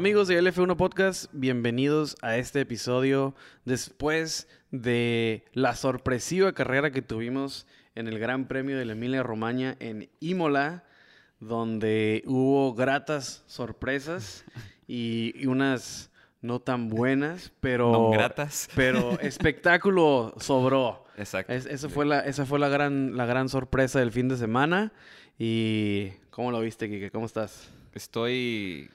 Amigos de LF1 Podcast, bienvenidos a este episodio después de la sorpresiva carrera que tuvimos en el Gran Premio de la Emilia Romagna en Imola, donde hubo gratas sorpresas y, y unas no tan buenas, pero, No gratas. pero espectáculo sobró. Exacto. Es- eso fue la, esa fue la gran, la gran sorpresa del fin de semana. ¿Y cómo lo viste, Kike? ¿Cómo estás? Estoy,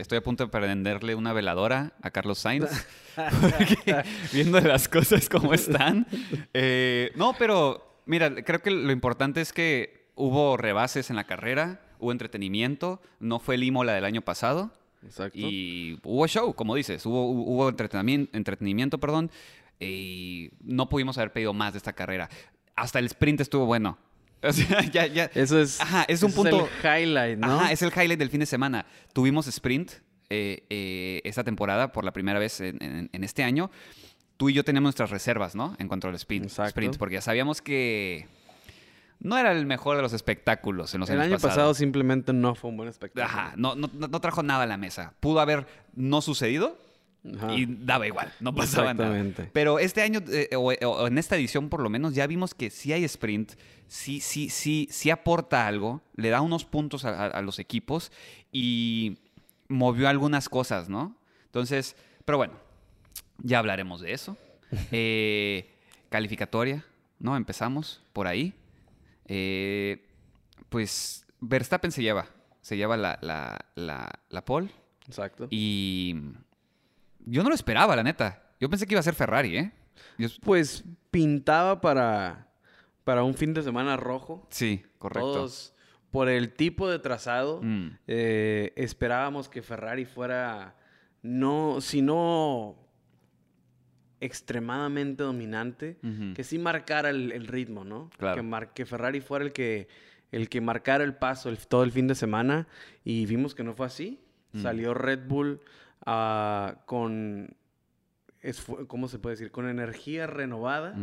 estoy a punto de prenderle una veladora a Carlos Sainz. porque viendo las cosas como están. eh, no, pero mira, creo que lo importante es que hubo rebases en la carrera, hubo entretenimiento. No fue el Imola del año pasado. Exacto. Y hubo show, como dices, hubo, hubo entretenimiento, entretenimiento, perdón, y no pudimos haber pedido más de esta carrera. Hasta el sprint estuvo bueno. O sea, ya, ya. Eso es, Ajá, es un punto- el highlight, ¿no? Ajá, es el highlight del fin de semana. Tuvimos sprint eh, eh, esta temporada por la primera vez en, en- en este año. Tú y yo tenemos nuestras reservas, ¿no? En cuanto al sprint, Exacto. sprint, porque ya sabíamos que no era el mejor de los espectáculos en los el años año pasado simplemente no fue un buen espectáculo. Ajá, no, no no trajo nada a la mesa. Pudo haber no sucedido Ajá. y daba igual, no pasaba nada. Exactamente. Pero este año, eh, o, o en esta edición por lo menos, ya vimos que sí hay sprint, sí, sí, sí, sí aporta algo, le da unos puntos a, a- a los equipos y movió algunas cosas, ¿no? Entonces, pero bueno, ya hablaremos de eso. Eh, calificatoria, ¿no? Empezamos por ahí. Eh, pues Verstappen se lleva, se lleva la, la, la, la pole. Exacto. Y yo no lo esperaba, la neta. Yo pensé que iba a ser Ferrari, ¿eh? Yo- Pues pintaba para, para un fin de semana rojo. sí, correcto. Todos, por el tipo de trazado, Mm. eh, esperábamos que Ferrari fuera, no, si no extremadamente dominante, que sí marcara el, el ritmo, ¿no? Claro. Que, mar- que Ferrari fuera el que, el que marcara el paso el- todo el fin de semana y vimos que no fue así. Mm. Salió Red Bull ah, con, ¿cómo se puede decir? Con energía renovada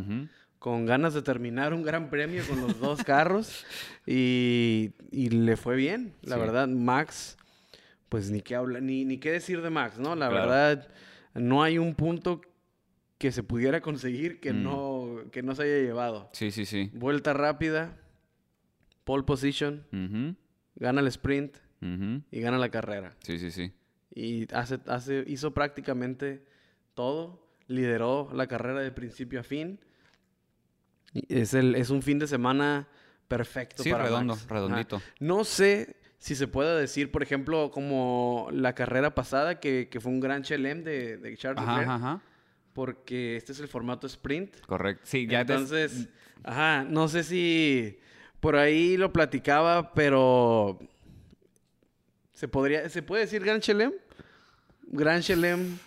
con ganas de terminar un gran premio con los dos carros y, y le fue bien, la Sí. verdad. Max, pues ni qué habla, ni, ni qué decir de Max, ¿no? La Claro. verdad, no hay un punto que se pudiera conseguir que, Mm. no, que no se haya llevado. Sí, sí, sí. Vuelta rápida, pole position, gana el sprint y gana la carrera. Sí, sí, sí. Y hace, hace, hizo prácticamente todo. Lideró la carrera de principio a fin. Es, el, es un fin de semana perfecto Sí, para redondo, Max. Ajá. redondito. No sé si se puede decir, por ejemplo, como la carrera pasada, que, que fue un gran chelem de, de Charles Ajá, Leclerc, ajá, porque este es el formato sprint. Correcto. Sí, ya Entonces, ajá, no sé si por ahí lo platicaba, pero se podría, ¿se puede decir Gran Chelem? Gran Chelem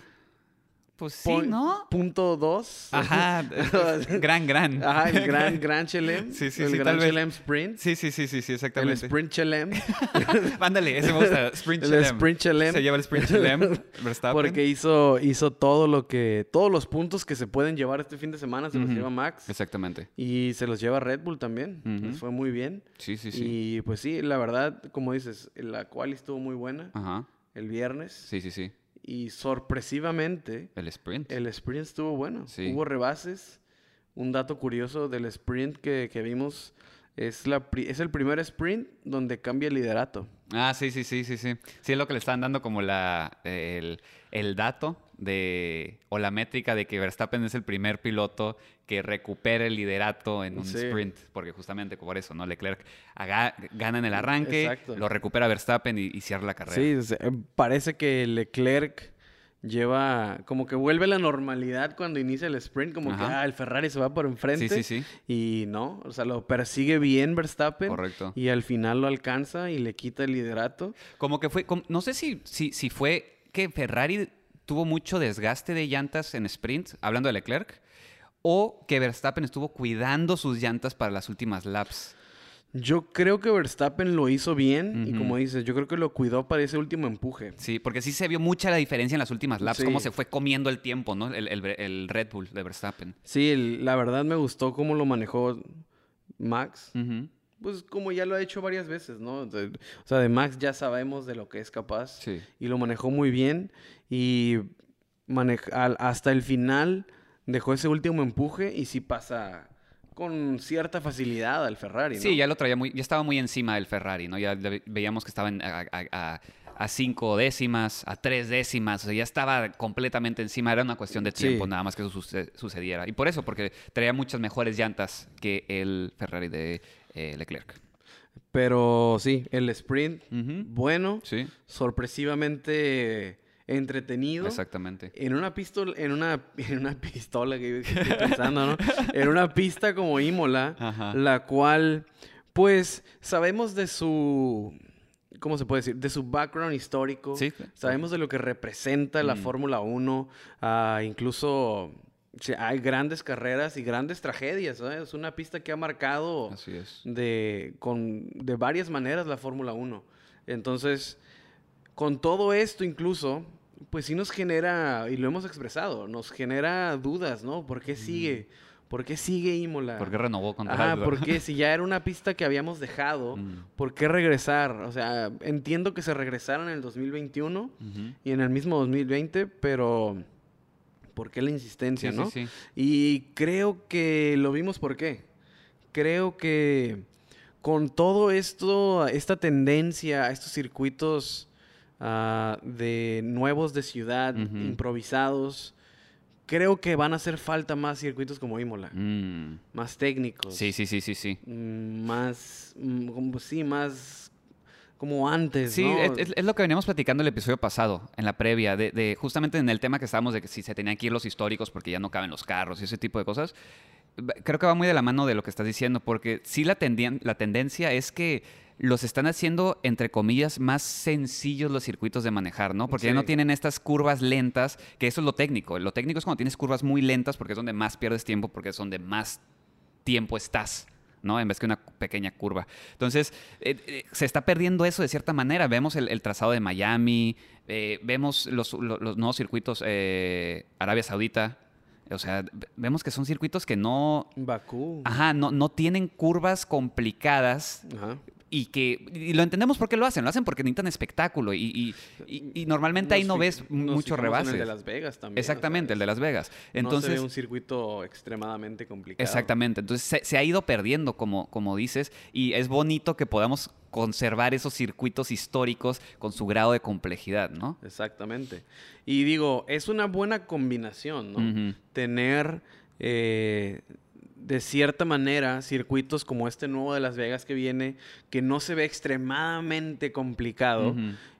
Pues sí, ¿no? punto dos. Ajá. gran, gran. Ajá, el gran, gran Chelem. Sí, sí, el sí, Gran tal vez. Chelem Sprint. Sí, sí, sí, sí, sí, el exactamente. Sprint Chelem. Ándale, ese me gusta. Sprint el Chelem. Sprint Chelem. Se lleva el Sprint Chelem. Verstappen. Porque hizo, hizo todo lo que, todos los puntos que se pueden llevar este fin de semana se los lleva Max. Exactamente. Y se los lleva Red Bull también. Les fue muy bien. Sí, sí, sí. Y pues sí, la verdad, como dices, la cual estuvo muy buena Ajá. el viernes. Sí, sí, sí. Y sorpresivamente, El sprint. el sprint estuvo bueno. Sí. Hubo rebases. Un dato curioso del sprint que, que vimos es, la, es el primer sprint donde cambia el liderato. Ah, sí, sí, sí, sí, sí. Sí, es lo que le están dando como la, el, el dato de, o la métrica de que Verstappen es el primer piloto que recupera el liderato en un Sí. sprint, porque justamente por eso, ¿no? Leclerc haga- gana en el arranque, Exacto. lo recupera Verstappen y, y cierra la carrera. Sí, parece que Leclerc lleva como que vuelve a la normalidad cuando inicia el sprint, como que ah, el Ferrari se va por enfrente. sí, sí, sí. Y no, o sea, lo persigue bien Verstappen. Correcto. Y al final lo alcanza y le quita el liderato. Como que fue, como- no sé si, si, si fue que Ferrari tuvo mucho desgaste de llantas en sprint, hablando de Leclerc, o que Verstappen estuvo cuidando sus llantas para las últimas laps. Yo creo que Verstappen lo hizo bien y como dices, yo creo que lo cuidó para ese último empuje. Sí, porque sí se vio mucha la diferencia en las últimas laps, Sí. cómo se fue comiendo el tiempo, ¿no? El, el- el Red Bull de Verstappen. Sí, el- la verdad me gustó cómo lo manejó Max. Pues como ya lo ha hecho varias veces, ¿no? De- o sea, de Max ya sabemos de lo que es capaz Sí. y lo manejó muy bien y manej- al- hasta el final dejó ese último empuje y sí pasa con cierta facilidad al Ferrari, ¿no? Sí, ya lo traía muy, ya estaba muy encima del Ferrari, ¿no? Ya veíamos que estaba en- a, a- a- a cinco décimas, a tres décimas, o sea, ya estaba completamente encima, era una cuestión de tiempo Sí. nada más que eso suce- sucediera. Y por eso, porque traía muchas mejores llantas que el Ferrari de eh, Leclerc. Pero sí, el sprint, bueno, Sí, sorpresivamente entretenido. exactamente. En una pistola, en una, en una pistola que estoy pensando, ¿no? En una pista como Imola, Ajá. la cual, pues, sabemos de su, ¿cómo se puede decir? De su background histórico. Sí. Sabemos de lo que representa la Mm. Fórmula 1. ah, incluso sí, hay grandes carreras y grandes tragedias. ¿sabes? Es una pista que ha marcado Así es. de, con, de varias maneras la Fórmula 1. Entonces, con todo esto incluso, pues sí nos genera, y lo hemos expresado, nos genera dudas, ¿no? ¿Por qué sigue? ¿Por qué sigue Imola? Porque renovó contrato. Ajá, porque si ya era una pista que habíamos dejado, Mm. ¿por qué regresar? O sea, entiendo que se regresaron en el 2021 Ujú. y en el mismo 2020, pero ¿por qué la insistencia, Sí, no? sí, sí. Y creo que lo vimos por qué. Creo que con todo esto, esta tendencia a estos circuitos ah, de nuevos de ciudad, improvisados, creo que van a hacer falta más circuitos como Imola, Mm. más técnicos, Sí, sí, sí, sí, sí. mm, más, mm, como, sí, más como antes, Sí, ¿no? es, es- lo que veníamos platicando el episodio pasado, en la previa, de, de- justamente en el tema que estábamos de que si se tenían que ir los históricos porque ya no caben los carros y ese tipo de cosas. Creo que va muy de la mano de lo que estás diciendo, porque sí la tendencia es que los están haciendo, entre comillas, más sencillos los circuitos de manejar, ¿no? Porque ya no tienen estas curvas lentas, que eso es lo técnico. Lo técnico es cuando tienes curvas muy lentas porque es donde más pierdes tiempo, porque es donde más tiempo estás, ¿no? En vez que una pequeña curva. Entonces, eh, eh, se está perdiendo eso de cierta manera. Vemos el, el trazado de Miami, eh, vemos los, lo- los nuevos circuitos Arabia Saudita. O sea, vemos que son circuitos que no, Bakú. ajá, no, no tienen curvas complicadas Ajá. Y que y lo entendemos por qué lo hacen. Lo hacen porque necesitan espectáculo y, y- y- y normalmente ahí no ves nos mucho fijamos en rebase. el de Las Vegas también. o Exactamente, sea, el de Las Vegas. no se Entonces, ve un circuito extremadamente complicado. Exactamente. Entonces se, se ha ido perdiendo, como, como dices, y es bonito que podamos conservar esos circuitos históricos con su grado de complejidad, ¿no? Exactamente. Y digo, es una buena combinación, ¿no? Tener eh, de cierta manera circuitos como este nuevo de Las Vegas que viene, que no se ve extremadamente complicado,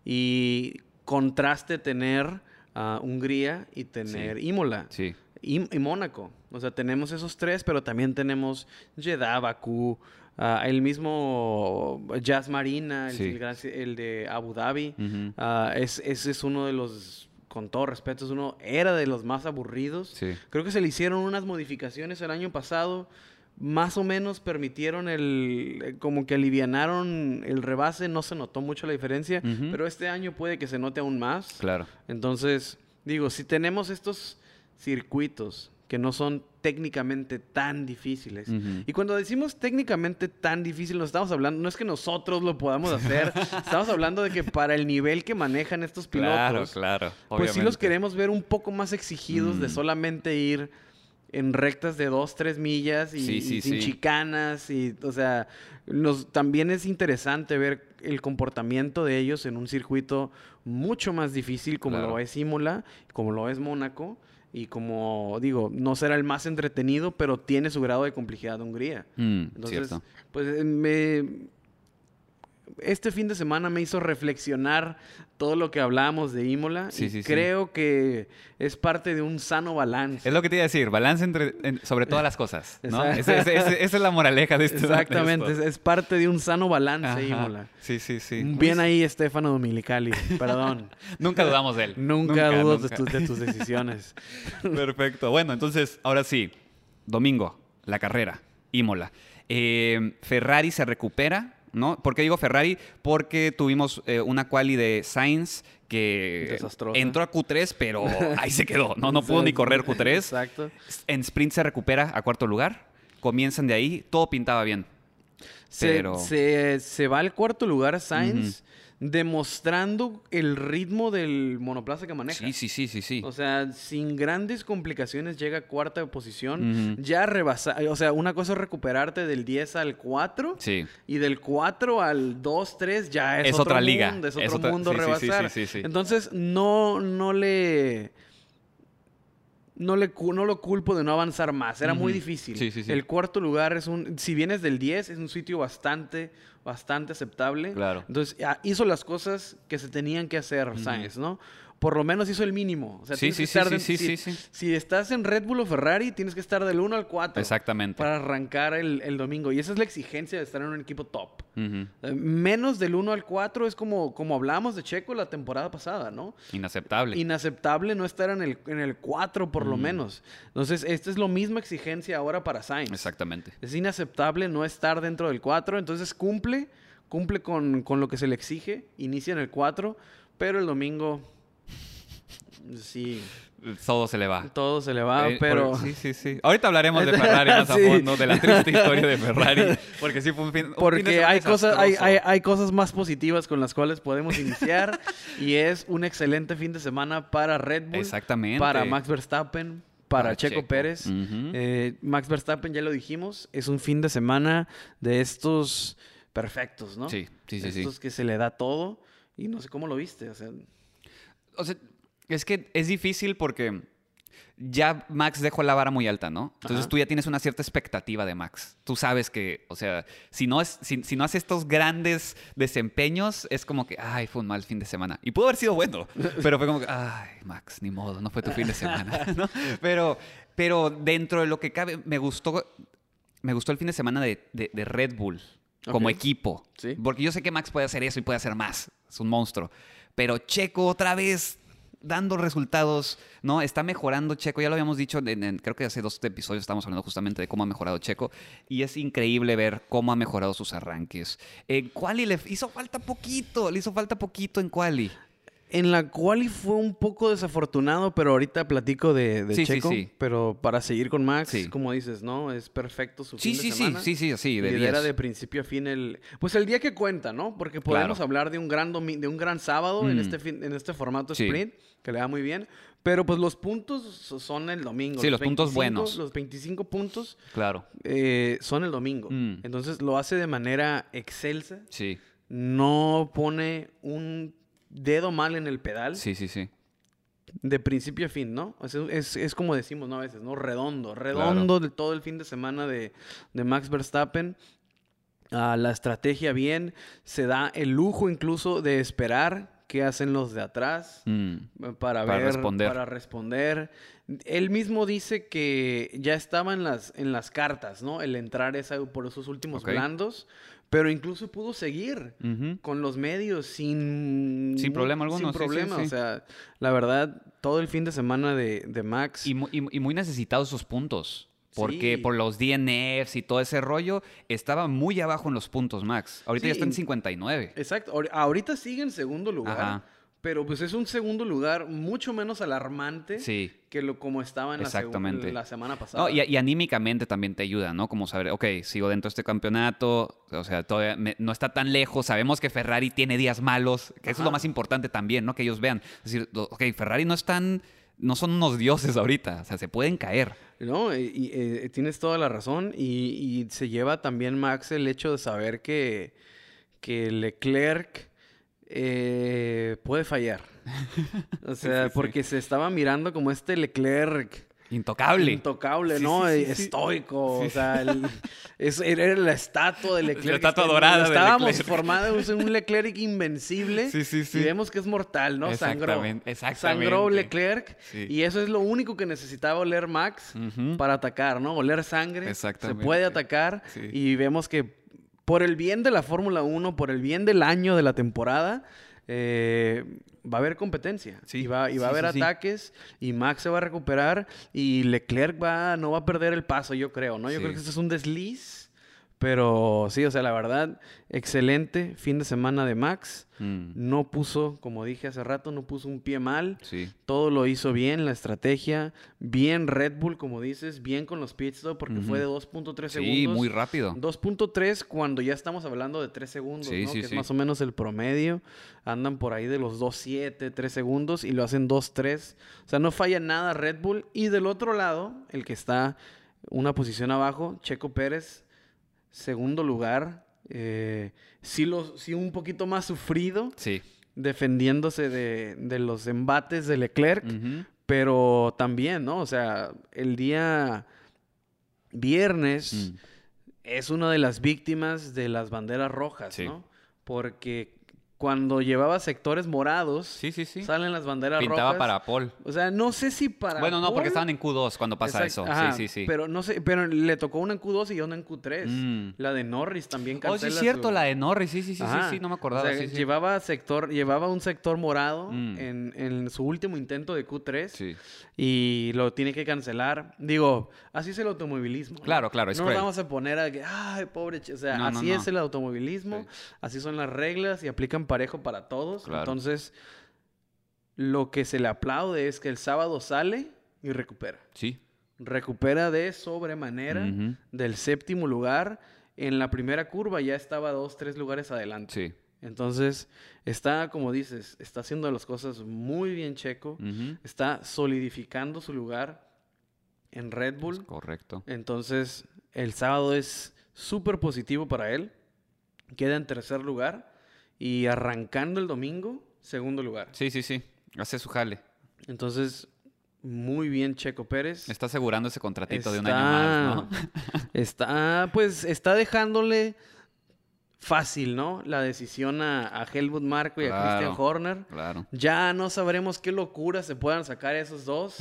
y contraste tener a Hungría y tener Imola. Sí. y, y Mónaco. O sea, tenemos esos tres, pero también tenemos Jeddah, Bakú, ah, el mismo Jazz Marina, el, Sí. el gran- el de Abu Dhabi. Ah, es, ese es uno de los, con todo respeto, es uno, era de los más aburridos. Sí. Creo que se le hicieron unas modificaciones el año pasado. Más o menos permitieron el, eh, como que alivianaron el rebase, no se notó mucho la diferencia, pero este año puede que se note aún más. Claro. Entonces, digo, si tenemos estos circuitos que no son técnicamente tan difíciles. Y cuando decimos técnicamente tan difícil, nos estamos hablando, no es que nosotros lo podamos hacer, estamos hablando de que para el nivel que manejan estos pilotos, Claro, claro. pues sí los queremos ver un poco más exigidos de solamente ir en rectas de dos, tres millas y, Sí, y sí, sin sí. chicanas y, o sea, nos, también es interesante ver el comportamiento de ellos en un circuito mucho más difícil como Claro. lo es Imola, como lo es Mónaco y como digo, no será el más entretenido, pero tiene su grado de complejidad Hungría. Mm, Entonces, cierto. pues eh, me... Este fin de semana me hizo reflexionar todo lo que hablábamos de Imola Sí, y sí, sí. creo que es parte de un sano balance. Es lo que te iba a decir, balance entre, en- sobre todas las cosas, ¿no? Esa es la moraleja de esto. de Exactamente, es, esto. es parte de un sano balance Ajá. Imola. Sí, sí, sí. Bien ahí, Estefano Dominicali, perdón. Nunca dudamos de él. nunca, nunca. De, tus, de tus decisiones. Perfecto. Bueno, entonces, ahora sí. Domingo, la carrera, Imola. Eh, Ferrari se recupera, ¿no? ¿Por qué digo Ferrari? Porque tuvimos eh, una quali de Sainz que Desastrosa. entró a Q3, pero ahí se quedó. No, no pudo ni correr Q3. Exacto. En sprint se recupera a cuarto lugar. Comienzan de ahí. Todo pintaba bien. Se, Pero- se, se va al cuarto lugar Sainz demostrando el ritmo del monoplaza que maneja. Sí, sí, sí, sí, sí. O sea, sin grandes complicaciones llega a cuarta posición. Ya rebasa. O sea, una cosa es recuperarte del 10 al 4. Sí. Y del 4 al 2, 3 ya es, Es otro otra liga. mundo, es Es otro otra- mundo sí, rebasar. sí, sí, sí. Entonces, no, no le. No, le, no lo culpo de no avanzar más. Era muy difícil. Sí, sí, sí. El cuarto lugar es un. Si vienes del 10, es un sitio bastante, bastante aceptable. Claro. Entonces, hizo las cosas que se tenían que hacer, Sainz, ¿no? Por lo menos hizo el mínimo. O sea, Sí, sí, que sí, estar sí, de- sí, si, sí, sí. si estás en Red Bull o Ferrari, tienes que estar del 1 al 4. Exactamente. Para arrancar el, el domingo. Y esa es la exigencia de estar en un equipo top. Eh, Menos del 1 al 4 es como, como hablamos de Checo la temporada pasada, ¿no? Inaceptable. Inaceptable no estar en el, en el 4 por lo menos. Entonces, esta es la misma exigencia ahora para Sainz. Exactamente. Es inaceptable no estar dentro del 4, entonces cumple, cumple con, con lo que se le exige, inicia en el 4, pero el domingo sí, Todo se le va. todo se le va, Eh, pero... por- sí, sí, sí. Ahorita hablaremos de Ferrari más a Sí. fondo, de la triste historia de Ferrari. Porque sí fue un fin, un Porque hay cosas, hay, hay, hay cosas más positivas con las cuales podemos iniciar y es un excelente fin de semana para Red Bull, Exactamente. para Max Verstappen, para, Para Checo, Checo. Pérez. Eh, Max Verstappen, ya lo dijimos, es un fin de semana de estos perfectos, ¿no? Sí, sí, sí, sí. Estos que se le da todo y no sé cómo lo viste, o sea... O sea, es que es difícil porque ya Max dejó la vara muy alta, ¿no? Entonces Ajá. tú ya tienes una cierta expectativa de Max. Tú sabes que, o sea, si no, es, si, si no hace estos grandes desempeños, es como que, ay, fue un mal fin de semana. Y pudo haber sido bueno, pero fue como que, ay, Max, ni modo, no fue tu fin de semana, ¿no? Pero, pero dentro de lo que cabe, me gustó, me gustó el fin de semana de, de- de Red Bull como equipo. Sí. Porque yo sé que Max puede hacer eso y puede hacer más. Es un monstruo. Pero Checo otra vez dando resultados, ¿no? Está mejorando Checo, ya lo habíamos dicho, en- en- creo que hace dos episodios estábamos hablando justamente de cómo ha mejorado Checo y es increíble ver cómo ha mejorado sus arranques. En Quali le hizo falta poquito, le hizo falta poquito en Quali. En la quali fue un poco desafortunado, pero ahorita platico de, de Sí, sí, Checo. sí. Pero para seguir con Max, Sí. como dices, ¿no? Es perfecto su Sí, fin sí, de sí, semana. sí, sí, sí, de Lidera 10. de principio a fin el... Pues el día que cuenta, ¿no? Porque podemos Claro. hablar de un gran domi- de un gran sábado en, Mm. este fin- en este formato Sí. sprint, que le va muy bien. Pero pues los puntos son el domingo. Sí, los puntos 25 buenos. Los 25 puntos Claro, eh, son el domingo. Mm. Entonces lo hace de manera excelsa. sí, No pone un dedo mal en el pedal. sí, sí, sí. De principio a fin, ¿no? Es, es como decimos, ¿no? A veces, ¿no? Redondo, redondo de todo el fin de semana de, de Max Verstappen. Ah, la estrategia bien, se da el lujo incluso de esperar qué hacen los de atrás Mm. para, Para ver, responder. para responder. Él mismo dice que ya estaba en las, en las cartas, ¿no? El entrar esa, por esos últimos blandos, pero incluso pudo seguir con los medios sin... Sin problema alguno, Sin sí, sí, problema, sí. o sea, la verdad, todo el fin de semana de, de Max... Y, y- y muy necesitados esos puntos. Porque Sí. por los DNFs y todo ese rollo, estaba muy abajo en los puntos, Max. Ahorita ya está en y- 59. Exacto, ahori- ahorita sigue en segundo lugar, Ajá. pero pues es un segundo lugar mucho menos alarmante Sí. que lo como estaba en Exactamente. la semana pasada. No, y, y anímicamente también te ayuda, ¿no? Como saber, ok, sigo dentro de este campeonato, o sea, todavía me- no está tan lejos, sabemos que Ferrari tiene días malos, que eso es lo más importante también, ¿no? Que ellos vean. Es decir, ok, Ferrari no están, no son unos dioses ahorita, o sea, se pueden caer. No, y, y, eh, tienes toda la razón. Y, y se lleva también Max el hecho de saber que, que Leclerc eh, puede fallar. O sea, sí, sí. porque se estaba mirando como este Leclerc. Intocable. Intocable, Sí, ¿no? sí, sí, sí. Estoico. O sea, el- es- era la estatua de Leclerc. estatua Este, dorada Estábamos formados en un Leclerc invencible. Sí, sí, sí. Y vemos que es mortal, ¿no? Sangró. Exactamente, exactamente. Sangró Leclerc. Y eso es lo único que necesitaba oler Max para atacar, ¿no? Oler sangre. Exactamente. Se puede atacar. Y vemos que por el bien de la Fórmula 1, por el bien del año de la temporada, eh, va a haber competencia. Sí, Y va, y va a haber sí, ataques. Y Max se va a recuperar. Y Leclerc va, no va a perder el paso, yo creo, ¿no? Yo creo que este es un desliz. Pero sí, o sea, la verdad, excelente fin de semana de Max. Mm, No puso, como dije hace rato, no puso un pie mal. sí. Todo lo hizo bien, la estrategia. Bien Red Bull, como dices, bien con los pit stop porque fue de 2.3 segundos. Sí, muy rápido. 2.3 cuando ya estamos hablando de 3 segundos, Sí, ¿no? que es más o menos el promedio. Andan por ahí de los 2.7, 3 segundos y lo hacen 2.3. O sea, no falla nada Red Bull. Y del otro lado, el que está una posición abajo, Checo Pérez, segundo lugar. eh, sí, lo, sí un poquito más sufrido, Sí. defendiéndose de, de los embates de Leclerc. Pero también, ¿no? O sea, el día viernes Mm. es una de las víctimas de las banderas rojas, Sí. ¿no? Porque cuando llevaba sectores morados, Sí, sí, sí. salen las banderas Pintaba rojas. para Paul. O sea, no sé si para. Bueno, no, porque estaban en Q2 cuando pasa Exacto, eso. ajá, sí, sí, sí. Pero no sé, pero le tocó una en Q2 y una en Q3. Mm. La de Norris también Oh, sí, cancela es cierto, su- la de Norris. Sí, sí, sí, sí, Ajá. sí, no me O acordaba. sea, sí, sí. Llevaba sector, llevaba un sector morado Mm. en, en su último intento de Q3 Sí. y lo tiene que cancelar. Digo, así es el automovilismo. Claro, claro, es No cruel. vamos a poner a que, ay, pobre, ch-". o sea, No, así no. es el automovilismo, Sí. así son las reglas y aplican parejo para todos. Claro. Entonces, lo que se le aplaude es que el sábado sale y recupera. Sí. Recupera de sobremanera del séptimo lugar. En la primera curva ya estaba dos, tres lugares adelante. Sí. Entonces, está, como dices, está haciendo las cosas muy bien Checo. Está solidificando su lugar en Red Es Bull. correcto. Entonces, el sábado es súper positivo para él. Queda en tercer lugar. Y arrancando el domingo, segundo lugar. Sí, sí, sí. Hace su jale. Entonces, muy bien Checo Pérez. Está asegurando ese contratito de un año más, ¿no? Está, pues, está dejándole fácil, ¿no? La decisión a, a Helmut Marko y a. Christian Horner. Claro. Ya no sabremos qué locura se puedan sacar esos dos.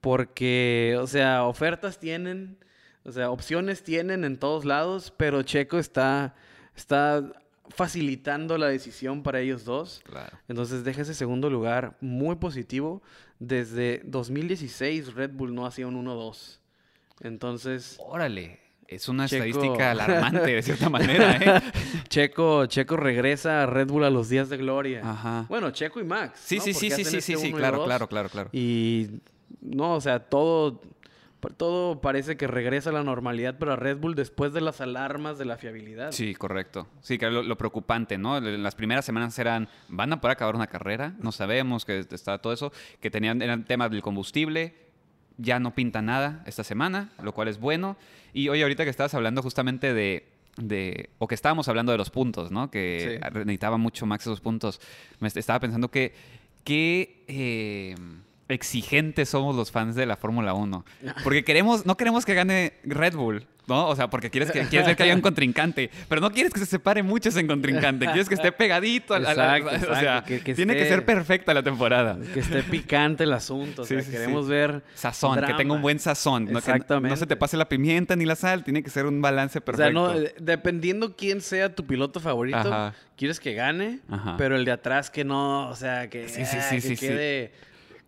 Porque, o sea, ofertas tienen, o sea, opciones tienen en todos lados, pero Checo está, está facilitando la decisión para ellos dos. Claro. Entonces deja ese segundo lugar muy positivo. Desde 2016 Red Bull no hacía un 1-2. Entonces, Órale. Es una Checo. estadística alarmante, de cierta manera, ¿eh? Checo, Checo regresa a Red Bull a los días de gloria. Ajá. Bueno, Checo y Max. Sí, ¿no? sí, sí, sí, este sí, sí, claro, claro, claro, claro. Y no, o sea, todo, todo parece que regresa a la normalidad para Red Bull después de las alarmas de la fiabilidad. Sí, correcto. Sí, que lo, lo preocupante, ¿no? Las primeras semanas eran, ¿van a poder acabar una carrera? No sabemos que está todo eso. Que tenían, eran temas del combustible. Ya no pinta nada esta semana, lo cual es bueno. Y oye, ahorita que estabas hablando justamente de, de o que estábamos hablando de los puntos, ¿no? Que Sí. necesitaba mucho Max esos puntos. Me est- estaba pensando que qué eh, exigentes somos los fans de la Fórmula 1. Porque queremos, no queremos que gane Red Bull, ¿no? O sea, porque quieres, que, quieres ver que haya un contrincante, pero no quieres que se separe mucho ese contrincante, quieres que esté pegadito. al- Exacto, o sea, que- que tiene que ser perfecta la temporada. Que esté picante el asunto. O sea, sí, queremos sí. ver. Sazón, que tenga un buen sazón. ¿no? Que no se Exactamente. te pase la pimienta ni la sal, tiene que ser un balance O sea, perfecto. no, eh, dependiendo quién sea tu piloto favorito, Ajá. quieres que gane, Ajá. pero el de atrás que no, o sea, que, Sí, sí, ah, sí, que quede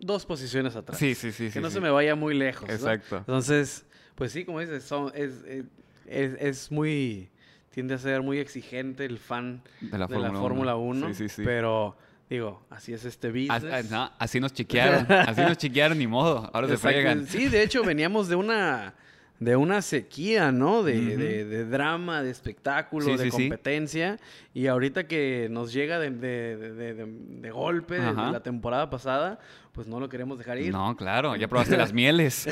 dos posiciones atrás. Sí, sí, sí. que sí, no sí. se me vaya muy lejos. ¿no? Exacto. Entonces, pues sí, como dices, son, es, es, es- es muy. Tiende a ser muy exigente el fan De la de la Fórmula Fórmula 1. 1. Sí, sí, sí. Pero, digo, así es este business. no, así nos chiquearon, así nos chiquearon, ni modo. Ahora se fregan. Sí, de hecho, veníamos de una. De una sequía, ¿no? De, de- de drama, de espectáculo, Sí, de sí, sí. competencia. Y ahorita que nos llega de, de- de- de- de golpe Ajá. la temporada pasada, pues no lo queremos dejar ir. No, claro, ya probaste las mieles.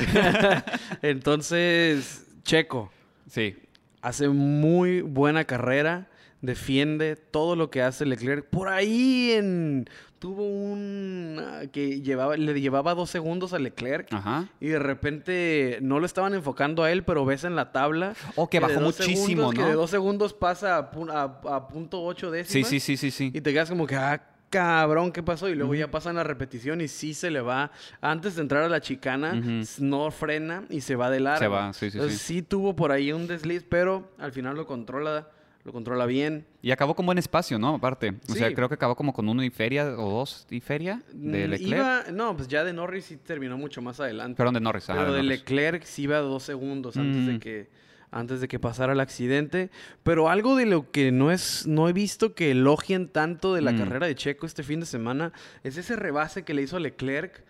Entonces, Checo, Sí, hace muy buena carrera, defiende todo lo que hace Leclerc. Por ahí en tuvo un ah, que llevaba le llevaba dos segundos a Leclerc ajá. y de repente no lo estaban enfocando a él, pero ves en la tabla Oh, que bajó muchísimo, segundos, que ¿no? de dos segundos pasa a, pu- a- a punto ocho Sí, décimas. sí, sí, sí, sí. Y te quedas como que, ah, cabrón, ¿qué pasó? Y luego ya pasan la repetición y sí se le va. Antes de entrar a la chicana, no frena y se va de largo. Se va, sí, sí, Entonces, sí. sí tuvo por ahí un desliz, pero al final lo controla, lo controla bien. Y acabó con buen espacio, ¿no? Aparte. O sea, creo que acabó como con uno y feria o dos y feria de Mm, Leclerc. Iba, no, pues ya de Norris sí terminó mucho más adelante. Perdón, de Norris. ajá, pero de Norris. Leclerc sí iba dos segundos antes Mm. de que antes de que pasara el accidente. Pero algo de lo que no es, no he visto que elogien tanto de la Mm. carrera de Checo este fin de semana es ese rebase que le hizo a Leclerc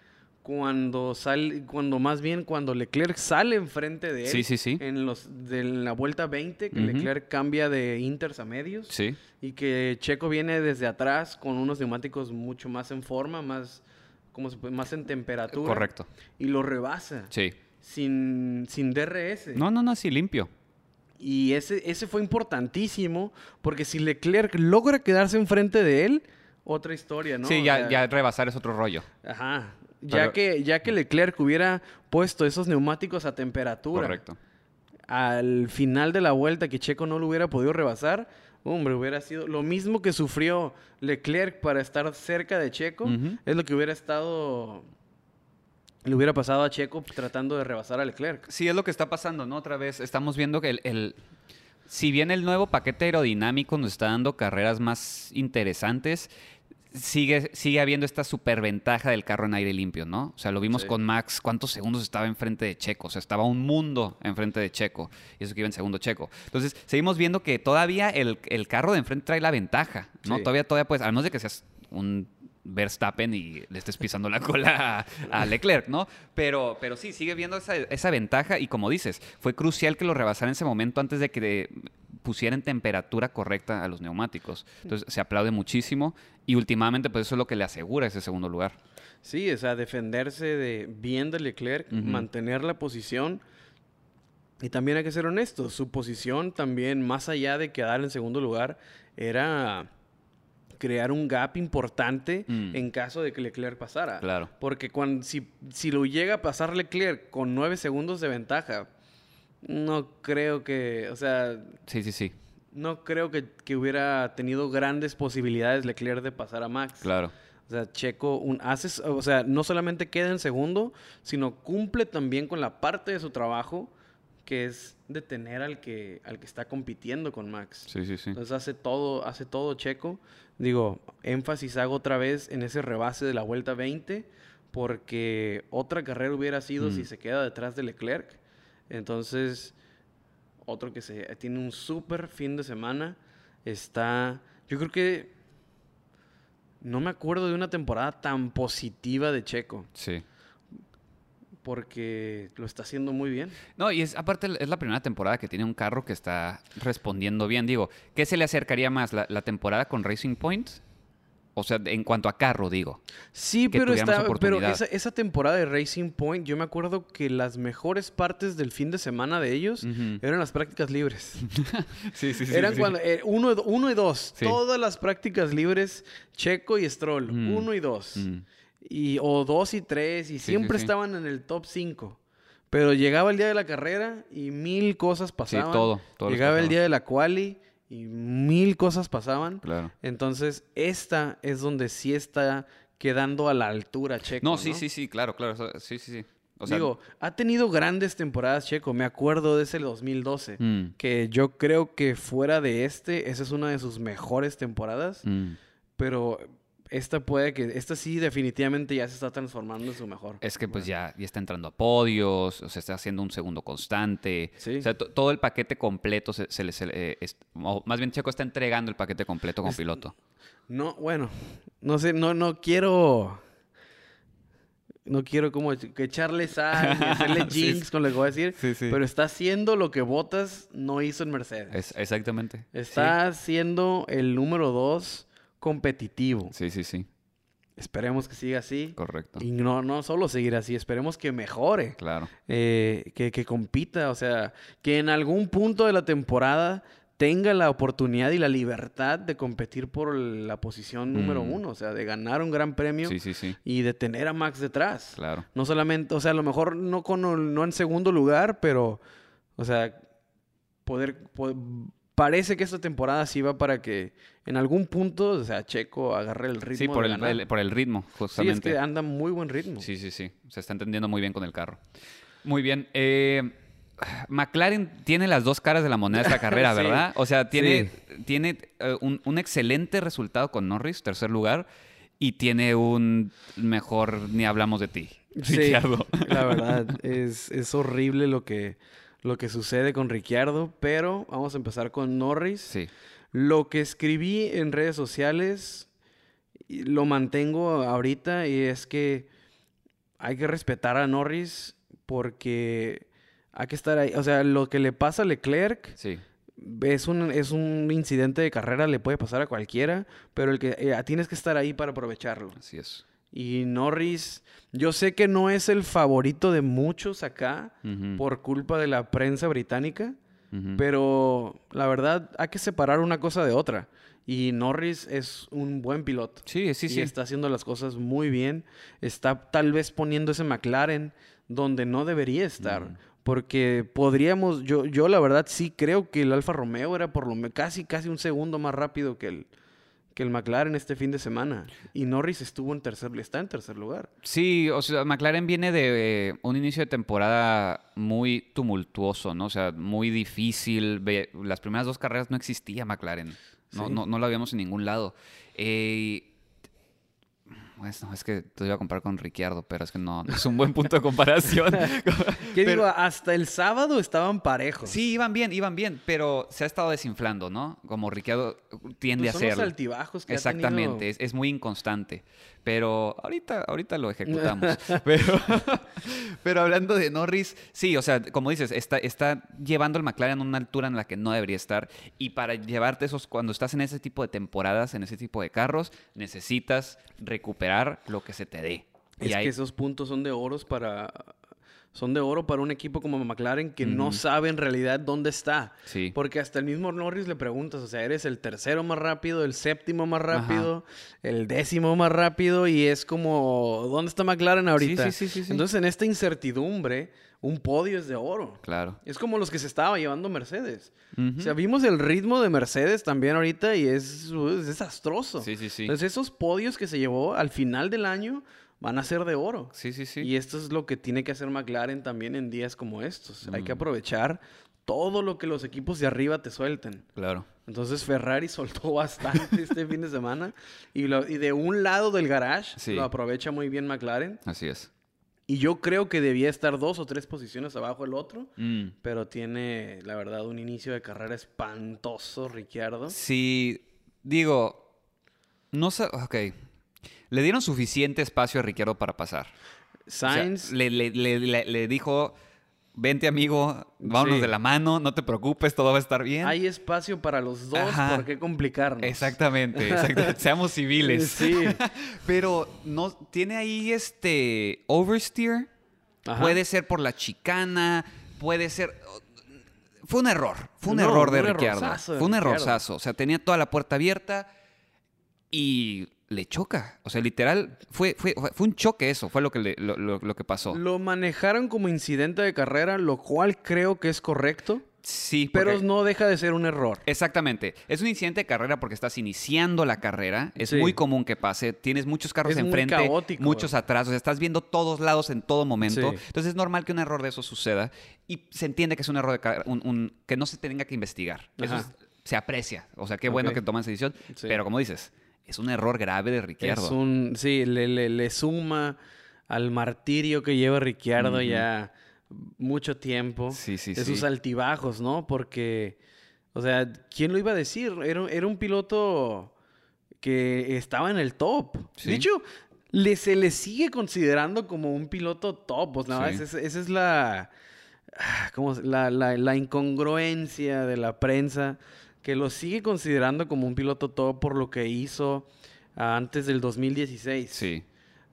cuando sale, cuando más bien cuando Leclerc sale enfrente de él. Sí, sí, sí. En los de la vuelta 20, que. Leclerc cambia de inters a medios. Sí. Y que Checo viene desde atrás con unos neumáticos mucho más en forma, más, como se puede- más en temperatura. Correcto. Y lo rebasa. Sí. Sin, sin DRS. No, no, no, sí, limpio. Y ese, ese fue importantísimo, porque si Leclerc logra quedarse enfrente de él, otra historia, ¿no? sí, O ya, sea, ya rebasar es otro rollo. Ajá. Ya, Pero- que, ya que Leclerc hubiera puesto esos neumáticos a temperatura Correcto. al final de la vuelta que Checo no lo hubiera podido rebasar, hombre, hubiera sido lo mismo que sufrió Leclerc para estar cerca de Checo, es lo que hubiera estado, le hubiera pasado a Checo tratando de rebasar a Leclerc. Sí, es lo que está pasando, ¿no? Otra vez estamos viendo que el, el- si bien el nuevo paquete aerodinámico nos está dando carreras más interesantes, sigue, sigue habiendo esta superventaja del carro en aire limpio, ¿no? O sea, lo vimos Sí. con Max, ¿cuántos segundos estaba enfrente de Checo? O sea, estaba un mundo enfrente de Checo. Y eso que iba en segundo Checo. Entonces, seguimos viendo que todavía el, el carro de enfrente trae la ventaja, ¿no? Sí. Todavía, todavía, pues, al menos de que seas un Verstappen y le estés pisando la cola a, a Leclerc, ¿no? Pero, pero sí, sigue viendo esa, esa ventaja y como dices, fue crucial que lo rebasara en ese momento antes de que de- pusiera en temperatura correcta a los neumáticos. Entonces se aplaude muchísimo y últimamente pues eso es lo que le asegura ese segundo lugar. Sí, o sea, defenderse de bien de Leclerc, mantener la posición. Y también hay que ser honestos, su posición también, más allá de quedar en segundo lugar, era crear un gap importante Mm. en caso de que Leclerc pasara. Claro. Porque cuando, si, si lo llega a pasar Leclerc con nueve segundos de ventaja, no creo que, o sea, Sí, sí, sí, no creo que, que hubiera tenido grandes posibilidades Leclerc de pasar a Max. claro. O sea, Checo un, hace, o sea, no solamente queda en segundo, sino cumple también con la parte de su trabajo que es detener al que, al que está compitiendo con Max. Sí, sí, sí. Entonces hace todo, hace todo Checo. Digo, énfasis hago otra vez en ese rebase de la vuelta 20, porque otra carrera hubiera sido si Mm. se queda detrás de Leclerc. Entonces, otro que se tiene un súper fin de semana está. Yo creo que no me acuerdo de una temporada tan positiva de Checo, Sí. porque lo está haciendo muy bien. No, y es aparte es la primera temporada que tiene un carro que está respondiendo bien. Digo, ¿qué se le acercaría más? ¿La, la temporada con Racing Point? O sea, en cuanto a carro, digo. Sí, pero, está, pero esa, esa temporada de Racing Point, yo me acuerdo que las mejores partes del fin de semana de ellos eran las prácticas libres. Sí, sí, eran cuando eh, uno, y do- uno y dos. Sí. Todas las prácticas libres, Checo y Stroll, Mm. uno y dos. Mm. Y, o dos y tres, y Sí, siempre sí, sí. estaban en el top 5. Pero llegaba el día de la carrera y mil cosas pasaban. todo, todo les Llegaba el día de la quali y mil cosas pasaban. Claro. Entonces, esta es donde sí está quedando a la altura Checo. No, sí, sí, sí, claro, claro. Sí, sí, sí. O sea, Digo, ha tenido grandes temporadas Checo. Me acuerdo de ese 2012. mm, Que yo creo que fuera de este, esa es una de sus mejores temporadas. mm. Pero esta puede que. Esta sí, definitivamente ya se está transformando en su mejor. Es que pues ya, ya está entrando a podios, o sea, está haciendo un segundo constante. Sí. O sea, to- todo el paquete completo se, se eh, es- o más bien Checo está entregando el paquete completo Es- piloto. No, bueno. No sé, no, no quiero. No quiero como echarle sal, hacerle Sí, jinx con lo que voy a decir. Sí, sí. Pero está haciendo lo que Bottas no hizo en Mercedes. Es, exactamente. Está siendo el número dos competitivo. Sí, sí, sí, Esperemos que siga así. correcto. Y no, no solo seguir así, esperemos que mejore, Claro. eh, que, que compita, o sea, que en algún punto de la temporada tenga la oportunidad y la libertad de competir por la posición número Mm. uno, o sea, de ganar un gran premio Sí, sí, sí, y de tener a Max detrás. claro. No solamente, o sea, a lo mejor no, con, no en segundo lugar, pero, o sea, poder, po- Parece que esta temporada sí va para que en algún punto, o sea, Checo agarre el ritmo. Sí, por de el, ganar. el- por el ritmo, Sí, es justamente. que anda muy buen ritmo. Sí, sí, sí. Se está entendiendo muy bien con el carro. Muy bien. Eh, McLaren tiene las dos caras de la moneda de esta carrera, Sí, ¿verdad? O sea, tiene, tiene eh, un, un excelente resultado con Norris, tercer lugar, y tiene un mejor ni hablamos de ti. Sí, la verdad, es, es horrible lo que, lo que sucede con Ricciardo, pero vamos a empezar con Norris. Sí. Lo que escribí en redes sociales lo mantengo ahorita y es que hay que respetar a Norris porque hay que estar ahí. O sea, lo que le pasa a Leclerc Sí. es un, es un incidente de carrera, le puede pasar a cualquiera, pero el que eh, tienes que estar ahí para aprovecharlo. Así es. Y Norris, yo sé que no es el favorito de muchos acá por culpa de la prensa británica, pero la verdad hay que separar una cosa de otra. Y Norris es un buen piloto. Sí, sí, y sí. está haciendo las cosas muy bien. Está tal vez poniendo ese McLaren donde no debería estar. Porque podríamos, yo, yo la verdad sí creo que el Alfa Romeo era por lo menos casi, casi un segundo más rápido que el, que el McLaren este fin de semana. Y Norris estuvo en tercer, está en tercer lugar. Sí, o sea, McLaren viene de eh, un inicio de temporada muy tumultuoso, ¿no? O sea, muy difícil. Las primeras dos carreras no existía McLaren. No, Sí. no, no lo habíamos en ningún lado. Eh, pues, no, es que te iba a comparar con Ricciardo, pero es que no, no es un buen punto de comparación. ¿Qué Pero- digo? Hasta el sábado estaban parejos. Sí, iban bien, iban bien, pero se ha estado desinflando, ¿no? Como Ricciardo tiende Pues a son los hacerlo. altibajos que ha Exactamente, tenido. es, es muy inconstante. Pero ahorita, ahorita lo ejecutamos. pero, pero hablando de Norris, sí, o sea, como dices, está, está llevando el McLaren a una altura en la que no debería estar. Y para llevarte esos, cuando estás en ese tipo de temporadas, en ese tipo de carros, necesitas recuperar lo que se te dé. Y Es que esos puntos son de oros para son de oro para un equipo como McLaren que no sabe en realidad dónde está. Sí. Porque hasta el mismo Norris le preguntas, o sea, eres el tercero más rápido, el séptimo más rápido, el décimo más rápido y es como, ¿dónde está McLaren ahorita? sí, sí, sí, sí. Entonces, en esta incertidumbre, un podio es de oro. Claro. Es como los que se estaba llevando Mercedes. Ujú. O sea, vimos el ritmo de Mercedes también ahorita y es, es desastroso. Sí, sí, sí. Entonces, esos podios que se llevó al final del año van a ser de oro. Sí, sí, sí. Y esto es lo que tiene que hacer McLaren también en días como estos. Hay que Mm. aprovechar todo lo que los equipos de arriba te suelten. Claro. Entonces Ferrari soltó bastante este fin de semana. Y, lo- y de un lado del garage Sí. lo aprovecha muy bien McLaren. Así es. Y yo creo que debía estar dos o tres posiciones abajo el otro. Mm. Pero tiene, la verdad, un inicio de carrera espantoso, Ricciardo. Sí, digo, no sé, ok. Le dieron suficiente espacio a Ricciardo para pasar. O sea, Sainz, le, le- le- le- le dijo, vente amigo, vámonos Sí. de la mano, no te preocupes, todo va a estar bien. hay espacio para los dos, Ajá. ¿por qué complicarnos? Exactamente, exactamente. seamos civiles. Sí. Pero no, tiene ahí este oversteer. Ajá. Puede ser por la chicana, puede ser... Fue un error, fue un No, error de Ricciardo. Fue un errorzazo. O sea, tenía toda la puerta abierta y le choca. O sea, literal, fue, fue, fue un choque eso, fue lo que, le- lo, lo- lo que pasó. Lo manejaron como incidente de carrera, lo cual creo que es correcto, Sí, pero porque- no deja de ser un error. Exactamente. Es un incidente de carrera porque estás iniciando la carrera. Es Sí. muy común que pase. Tienes muchos carros Es muy enfrente, caótico. muchos atrás. O sea, estás viendo todos lados en todo momento. Sí. Entonces es normal que un error de eso suceda. Y se entiende que es un error de carrera, un- un- que no se tenga que investigar. Eso es- se aprecia. O sea, qué bueno que toman esa decisión. Sí. Pero como dices, es un error grave de Ricciardo. Es un, sí, le, le- le suma al martirio que lleva Ricciardo ya mucho tiempo. Sí, sí, de sí. sus altibajos, ¿no? Porque, o sea, ¿quién lo iba a decir? Era, era un piloto que estaba en el top. De hecho, le, se le sigue considerando como un piloto top. Pues, nada, esa, es- esa es la, ah, ¿cómo se- la, la- la incongruencia de la prensa, que lo sigue considerando como un piloto top por lo que hizo ah, antes del 2016. Sí.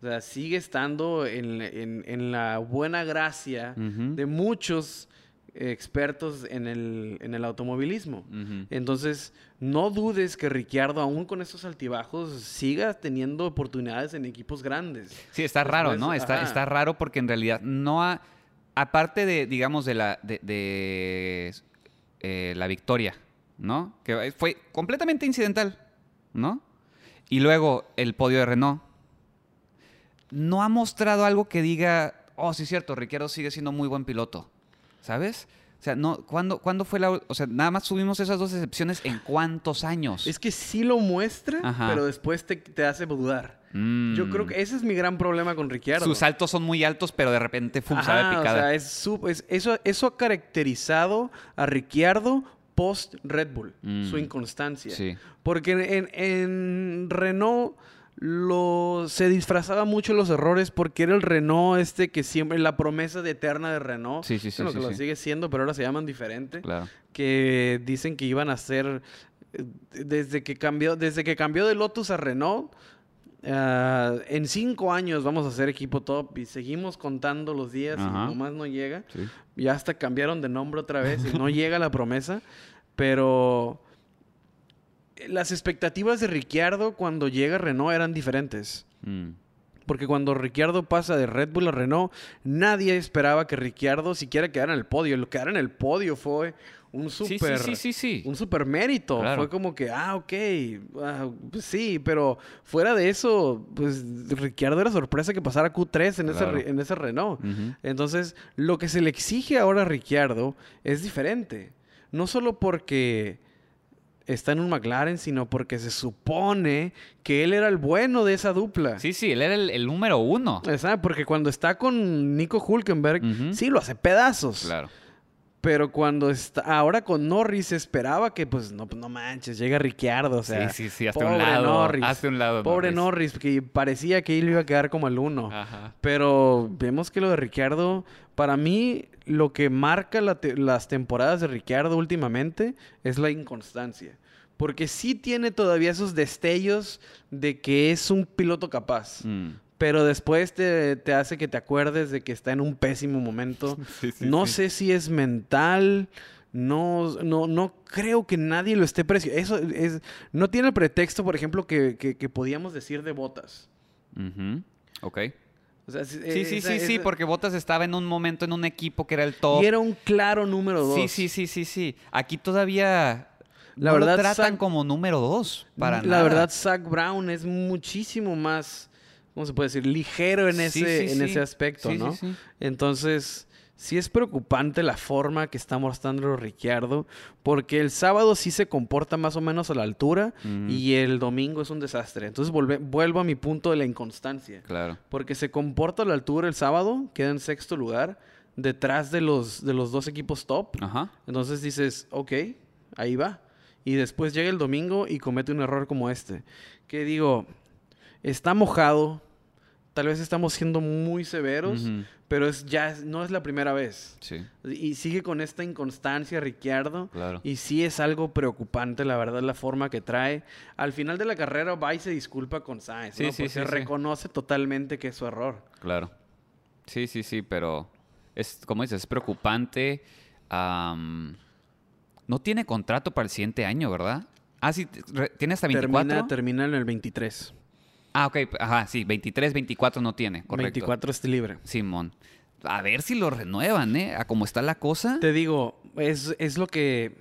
O sea, sigue estando en, en- en la buena gracia de muchos expertos en el, en el automovilismo. Entonces, no dudes que Ricciardo, aún con estos altibajos, siga teniendo oportunidades en equipos grandes. Sí, está raro, ¿no? Está, ajá. está raro porque en realidad no ha. Aparte de, digamos, de la. de, de, eh, la victoria, ¿no? Que fue completamente incidental, ¿no? Y luego el podio de Renault. No ha mostrado algo que diga. Oh, sí, es cierto, Ricciardo sigue siendo muy buen piloto. ¿Sabes? O sea, no, ¿cuándo, ¿cuándo fue la. O sea, nada más subimos esas dos excepciones en cuántos años. Es que sí lo muestra, Ajá. pero después te, te hace dudar. Yo creo Mm. que ese es mi gran problema con Ricciardo. Sus saltos son muy altos, pero de repente fum, Ajá, sabe o picada. sea, es es- eso, eso ha caracterizado a Ricciardo post Red Bull, Mm. su inconstancia. Sí. Porque en, en Renault lo, se disfrazaba mucho los errores porque era el Renault este que siempre, la promesa de eterna de Renault. Sí, sí, sí, Bueno, que lo sigue siendo, pero ahora se llaman diferente. Claro. Que dicen que iban a ser, eh, desde que cambió, desde que cambió de Lotus a Renault, ah, en cinco años vamos a ser equipo top y seguimos contando los días Ajá. y nomás no llega. Sí. Ya hasta cambiaron de nombre otra vez y no llega la promesa. Pero las expectativas de Ricciardo cuando llega a Renault eran diferentes. Mm. Porque cuando Ricciardo pasa de Red Bull a Renault, nadie esperaba que Ricciardo siquiera quedara en el podio. Lo que quedara en el podio fue un Sí, súper sí, sí, sí, sí. un super mérito. Claro. Fue como que, ah, ok, ah, pues sí, pero fuera de eso, pues Ricciardo era sorpresa que pasara Q3 en, ese, Claro. en ese Renault. Entonces, lo que se le exige ahora a Ricciardo es diferente. No solo porque está en un McLaren, sino porque se supone que él era el bueno de esa dupla. Sí, sí, él era el, el número uno. ¿Sabes? Porque cuando está con Nico Hulkenberg, sí lo hace pedazos. Claro. Pero cuando está ahora con Norris se esperaba que, pues, no, pues, no manches, llega Ricciardo, o sea. sí, sí, sí, hazte un pobre lado. Norris. Un lado, Pobre Norris. Norris, que parecía que él iba a quedar como el uno. Ajá. Pero vemos que lo de Ricciardo, para mí, lo que marca la te- las temporadas de Ricciardo últimamente es la inconstancia. Porque sí tiene todavía esos destellos de que es un piloto capaz. Mm. Pero después te, te hace que te acuerdes de que está en un pésimo momento. Sí, sí, no sí. sé si es mental. No, no, no creo que nadie lo esté presionando. Eso es, no tiene el pretexto, por ejemplo, que, que- que podíamos decir de botas. Ujú. Ok. O sea, si- Sí, sí, esa- sí, sí, porque Bottas estaba en un momento en un equipo que era el top. Y era un claro número dos. Sí, sí, sí, sí, sí. Aquí todavía La no verdad, lo tratan como número dos. Para La nada. verdad, Zach Brown es muchísimo más, ¿cómo se puede decir? Ligero en Sí, ese, sí, en sí. ese aspecto, ¿no? sí. Entonces, sí es preocupante la forma que está mostrando Ricciardo, porque el sábado sí se comporta más o menos a la altura Ujú. y el domingo es un desastre. Entonces, volve- vuelvo a mi punto de la inconstancia. Claro. Porque se comporta a la altura el sábado, queda en sexto lugar, detrás de los, de los dos equipos top. Ajá. Entonces dices, ok, ahí va. Y después llega el domingo y comete un error como este. Que digo, está mojado, tal vez estamos siendo muy severos, pero es, ya es- no es la primera vez. Sí, Y sigue con esta inconstancia Ricciardo. claro. Y sí es algo preocupante, la verdad, la forma que trae. Al final de la carrera va y se disculpa con Sainz, Sí, ¿no? sí, sí. reconoce totalmente que es su error. Claro. Sí, sí, sí, pero es, como dices, es preocupante. No tiene contrato para el siguiente año, ¿verdad? Ah, sí, tiene hasta 24. Termina, termina en el 23. Ah, ok, ajá, sí, 23, 24 no tiene, correcto. 24 está libre. Simón. A ver si lo renuevan, ¿eh? A cómo está la cosa. Te digo, es, es lo que.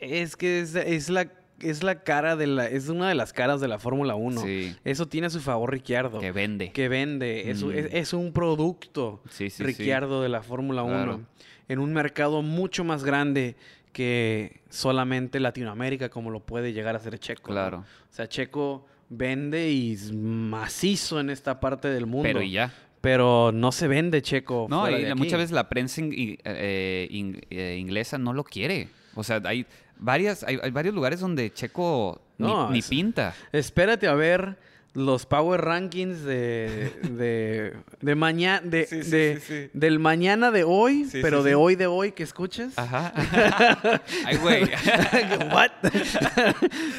Es que es, es la. Es la cara de la. Es una de las caras de la Fórmula 1. Sí. Eso tiene a su favor Ricciardo. Que vende. Que vende. Es, un- Mm. es, es un producto Sí, sí, sí. Ricciardo de la Fórmula 1. Claro. En un mercado mucho más grande que solamente Latinoamérica, como lo puede llegar a ser Checo. ¿no? Claro. O sea, Checo vende y es macizo en esta parte del mundo. Pero y ya. Pero no se vende Checo. No, fuera y de la- aquí. muchas veces la prensa in- eh, in- eh, inglesa no lo quiere. O sea, hay varias, hay, hay varios lugares donde Checo ni, No, ni es- pinta. Espérate a ver los Power Rankings de, de, de mañana, de, Sí, sí, de- sí, del mañana de hoy, pero de hoy de hoy que escuches. Ajá. Ay, güey. What?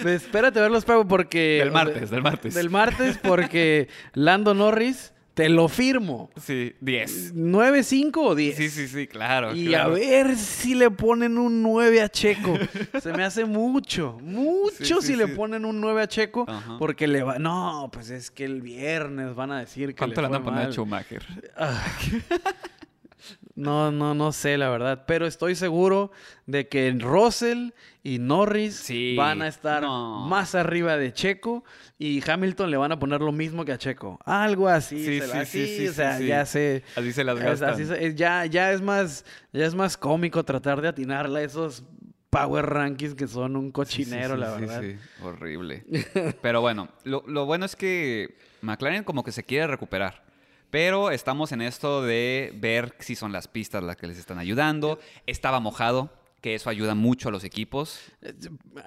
Espérate a ver los Power porque... Del martes, del martes. Del martes porque Lando Norris, te lo firmo. Sí, 10. ¿9, 5 o 10? Sí, sí, sí, claro. Y claro. a ver si le ponen un 9 a Checo. Se me hace mucho, mucho Sí, sí, si le sí. ponen un 9 a Checo. Ajá. Porque le va. No, pues es que el viernes van a decir que. ¿Cuánto le le van a fue poner a mal. Schumacher? Ah. No, no, no sé la verdad. Pero estoy seguro de que Russell y Norris Sí, van a estar no. más arriba de Checo y Hamilton le van a poner lo mismo que a Checo. Algo así. Sí, se la- sí, sí, sí, o sea, sí, ya sé. Así se las Es- gastan. así se- es- ya, ya es más, ya es más cómico tratar de atinarle a esos Power Rankings que son un cochinero, la sí, verdad. sí. Horrible. Pero bueno, lo, lo bueno es que McLaren como que se quiere recuperar. Pero estamos en esto de ver si son las pistas las que les están ayudando. Estaba mojado, que eso ayuda mucho a los equipos.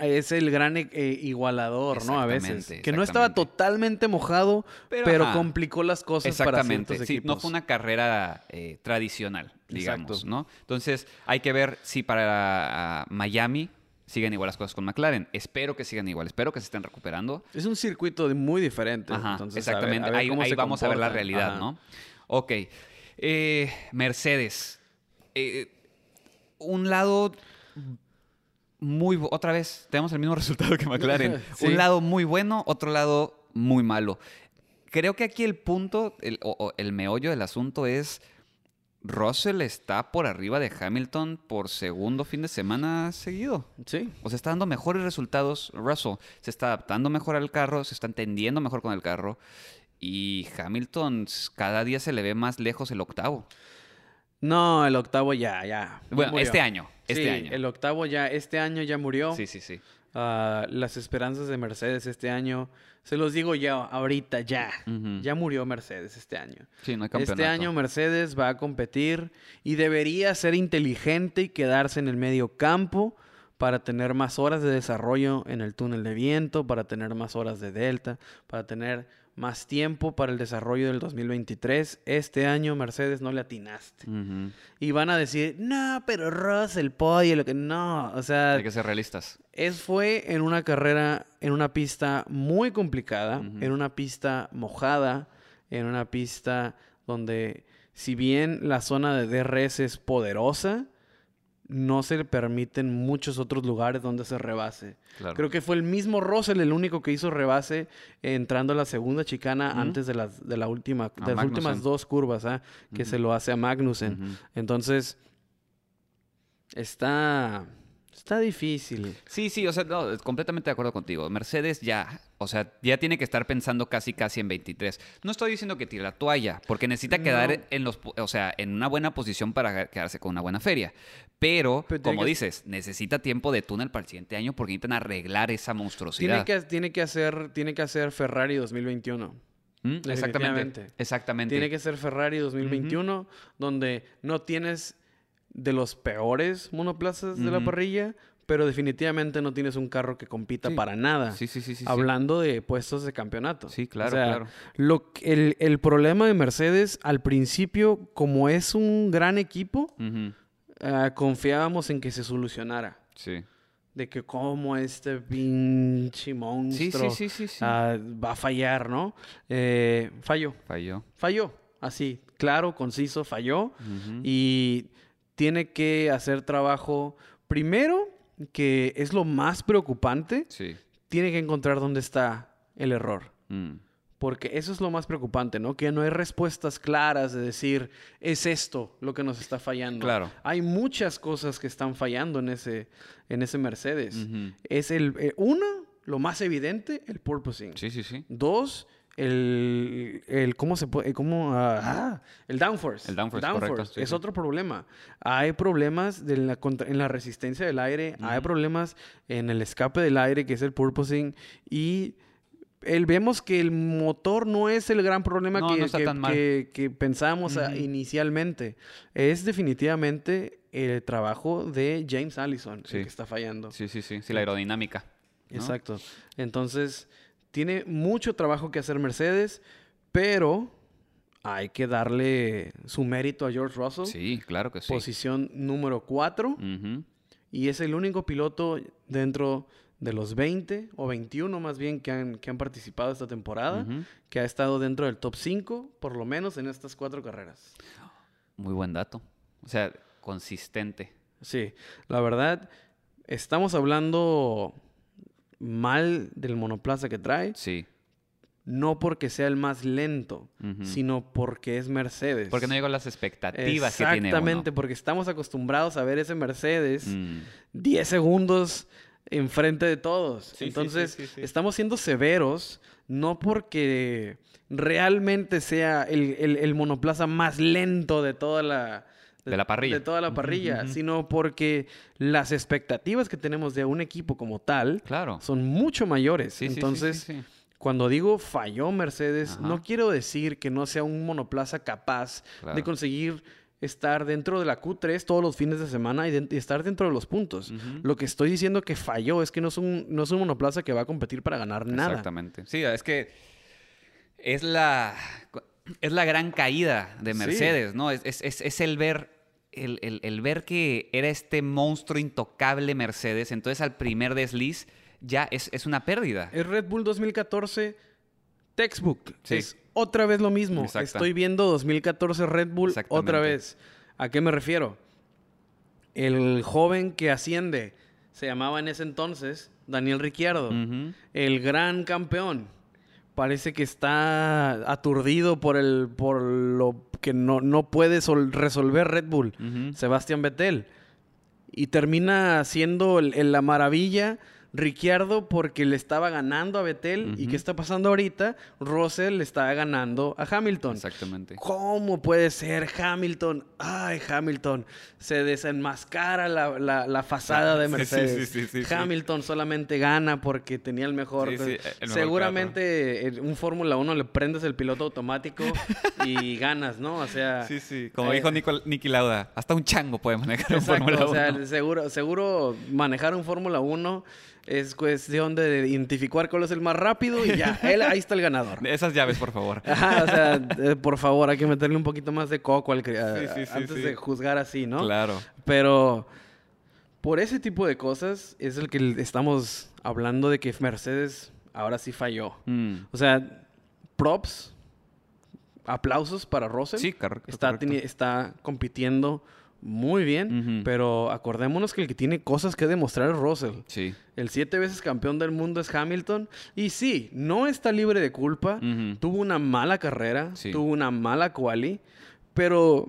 Es el gran eh, igualador, ¿no? A veces. Que no estaba totalmente mojado, pero, complicó las cosas para Exactamente. ciertos Sí, equipos. no fue una carrera eh, tradicional, digamos, Exacto. ¿no? Entonces, hay que ver si para ah, Miami siguen igual las cosas con McLaren. Espero que sigan igual, espero que se estén recuperando. Es un circuito muy diferente. Ajá, entonces, a ver- exactamente. a ver ahí vamos a ver la realidad, Ajá. ¿no? Ok. Eh, Mercedes. Eh, un lado muy... Otra vez, tenemos el mismo resultado que McLaren. Sí. Un lado muy bueno, otro lado muy malo. Creo que aquí el punto, el, o- o el meollo del asunto es... Russell está por arriba de Hamilton por segundo fin de semana seguido. Sí. O sea, está dando mejores resultados Russell. Se está adaptando mejor al carro, se está entendiendo mejor con el carro. Y Hamilton cada día se le ve más lejos el octavo. No, el octavo ya, ya. Bueno, murió. este año. Este Sí, año. el octavo ya, este año ya murió. Sí, sí, sí. Ah, las esperanzas de Mercedes este año, se los digo ya, ahorita, ya. Ya murió Mercedes este año. Sí, no hay campeonato. Este año Mercedes va a competir y debería ser inteligente y quedarse en el medio campo para tener más horas de desarrollo en el túnel de viento, para tener más horas de delta, para tener más tiempo para el desarrollo del 2023. Este año Mercedes no le atinaste. Y van a decir, no, pero Ross, el podio, lo que no. O sea, Hay que ser realistas. es, fue en una carrera, en una pista muy complicada, en una pista mojada, en una pista donde, si bien la zona de DRS es poderosa, no se le permiten muchos otros lugares donde se rebase. Claro. Creo que fue el mismo Russell el único que hizo rebase entrando a la segunda chicana antes de las, de la última, de las últimas dos curvas, ¿ah? que se lo hace a Magnussen. Entonces, está, está difícil. Sí, sí, o sea, no, completamente de acuerdo contigo. Mercedes ya, o sea, ya tiene que estar pensando casi, casi en 23. No estoy diciendo que tire la toalla, porque necesita No. quedar en los, o sea, en una buena posición para quedarse con una buena feria. Pero, Pero tiene como que- dices, necesita tiempo de túnel para el siguiente año porque necesitan arreglar esa Tiene monstruosidad. que, tiene, que hacer, tiene que hacer Ferrari 2021. ¿Mm? Exactamente. Exactamente. Tiene que ser Ferrari 2021, donde no tienes de los peores monoplazas de la parrilla, pero definitivamente no tienes un carro que compita Sí. para nada. Sí, sí, sí, sí. sí. Hablando de puestos de campeonato. Sí, claro, O sea, claro. Lo, el, el problema de Mercedes, al principio, como es un gran equipo, ah, confiábamos en que se solucionara. Sí. De que como este pinche monstruo sí, sí, sí, sí. ah, va a fallar, ¿no? Eh, falló, Falló. falló. Así, claro, conciso, falló. Y tiene que hacer trabajo, primero, que es lo más preocupante, Sí. tiene que encontrar dónde está el error. Mm. Porque eso es lo más preocupante, ¿no? Que no hay respuestas claras de decir, es esto lo que nos está fallando. Claro. Hay muchas cosas que están fallando en ese, en ese Mercedes. Es el, eh, uno, lo más evidente, el purposing. Sí, sí, sí. Dos, el, el ¿cómo se puede? ¿Cómo? ah, ah, el downforce. El downforce, correcto, sí, es sí. otro problema. Hay problemas de la contra- en la resistencia del aire, hay problemas en el escape del aire, que es el purposing, y el, vemos que el motor no es el gran problema No, que, no está que- tan mal. que- que pensábamos ah, inicialmente. Es definitivamente el trabajo de James Allison Sí. el que está fallando. Sí, sí, sí. Sí, la aerodinámica. ¿no? Exacto. Entonces, tiene mucho trabajo que hacer Mercedes, pero hay que darle su mérito a George Russell. Sí, claro que sí. Posición número 4. Ujú. Y es el único piloto dentro de los 20 o 21 más bien que han, que han participado esta temporada, que ha estado dentro del top 5, por lo menos en estas cuatro carreras. Muy buen dato. O sea, consistente. Sí, la verdad, estamos hablando mal del monoplaza que trae, Sí. no porque sea el más lento, sino porque es Mercedes. Porque no llegó a las expectativas que tiene Exactamente, porque estamos acostumbrados a ver ese Mercedes Mm. 10 segundos enfrente de todos. Sí, sí, Entonces, sí, sí, sí. estamos siendo severos, no porque realmente sea el, el- el monoplaza más lento de toda la, De la parrilla. De toda la parrilla, sino porque las expectativas que tenemos de un equipo como tal Claro. son mucho mayores. Sí, sí, sí, sí, Entonces, cuando digo falló Mercedes, Ajá. no quiero decir que no sea un monoplaza capaz Claro. de conseguir estar dentro de la Q3 todos los fines de semana y, de- y estar dentro de los puntos. Lo que estoy diciendo que falló es que no es, un, no es un monoplaza que va a competir para ganar nada. Exactamente. Sí, es que es la, es la gran caída de Sí. Mercedes, ¿no? Es- es- es el ver. El, el- el ver que era este monstruo intocable Mercedes, entonces al primer desliz ya es, es una pérdida. Es Red Bull 2014 textbook. Sí. Es otra vez lo mismo. Exacto. Estoy viendo 2014 Red Bull otra vez. ¿A qué me refiero? El joven que asciende se llamaba en ese entonces Daniel Ricciardo. El gran campeón. Parece que está aturdido por el por lo que no, no puede sol- resolver Red Bull. Ujú. Sebastián Vettel. Y termina siendo el- el- la maravilla Ricciardo porque le estaba ganando a Vettel. ¿Y qué está pasando ahorita? Russell le está ganando a Hamilton. Exactamente. ¿Cómo puede ser Hamilton? Ay, Hamilton. Se desenmascara la, la, la fachada de Mercedes. sí, sí, sí, sí. Hamilton solamente gana porque tenía el mejor. Sí, sí, el mejor Seguramente en un Fórmula 1 le prendes el piloto automático y ganas, ¿no? O sea. Sí, sí. Como eh, dijo Nico- Niki Lauda, hasta un chango puede manejar un Fórmula o sea, 1. seguro, seguro manejar un Fórmula 1 es cuestión de identificar cuál es el más rápido y ya, él, ahí está el ganador. Esas llaves, por favor. Ajá, o sea, eh, por favor, hay que meterle un poquito más de coco al cri- a- Sí, sí, sí, antes de juzgar así, ¿no? Claro. Pero por ese tipo de cosas es el que estamos hablando de que Mercedes ahora sí falló. Mm. O sea, props, aplausos para Russell. Sí, correcto, Está, correcto. está compitiendo muy bien, pero acordémonos que el que tiene cosas que demostrar es Russell. Sí. El siete veces campeón del mundo es Hamilton. Y sí, no está libre de culpa. Tuvo una mala carrera, Sí. tuvo una mala quali, pero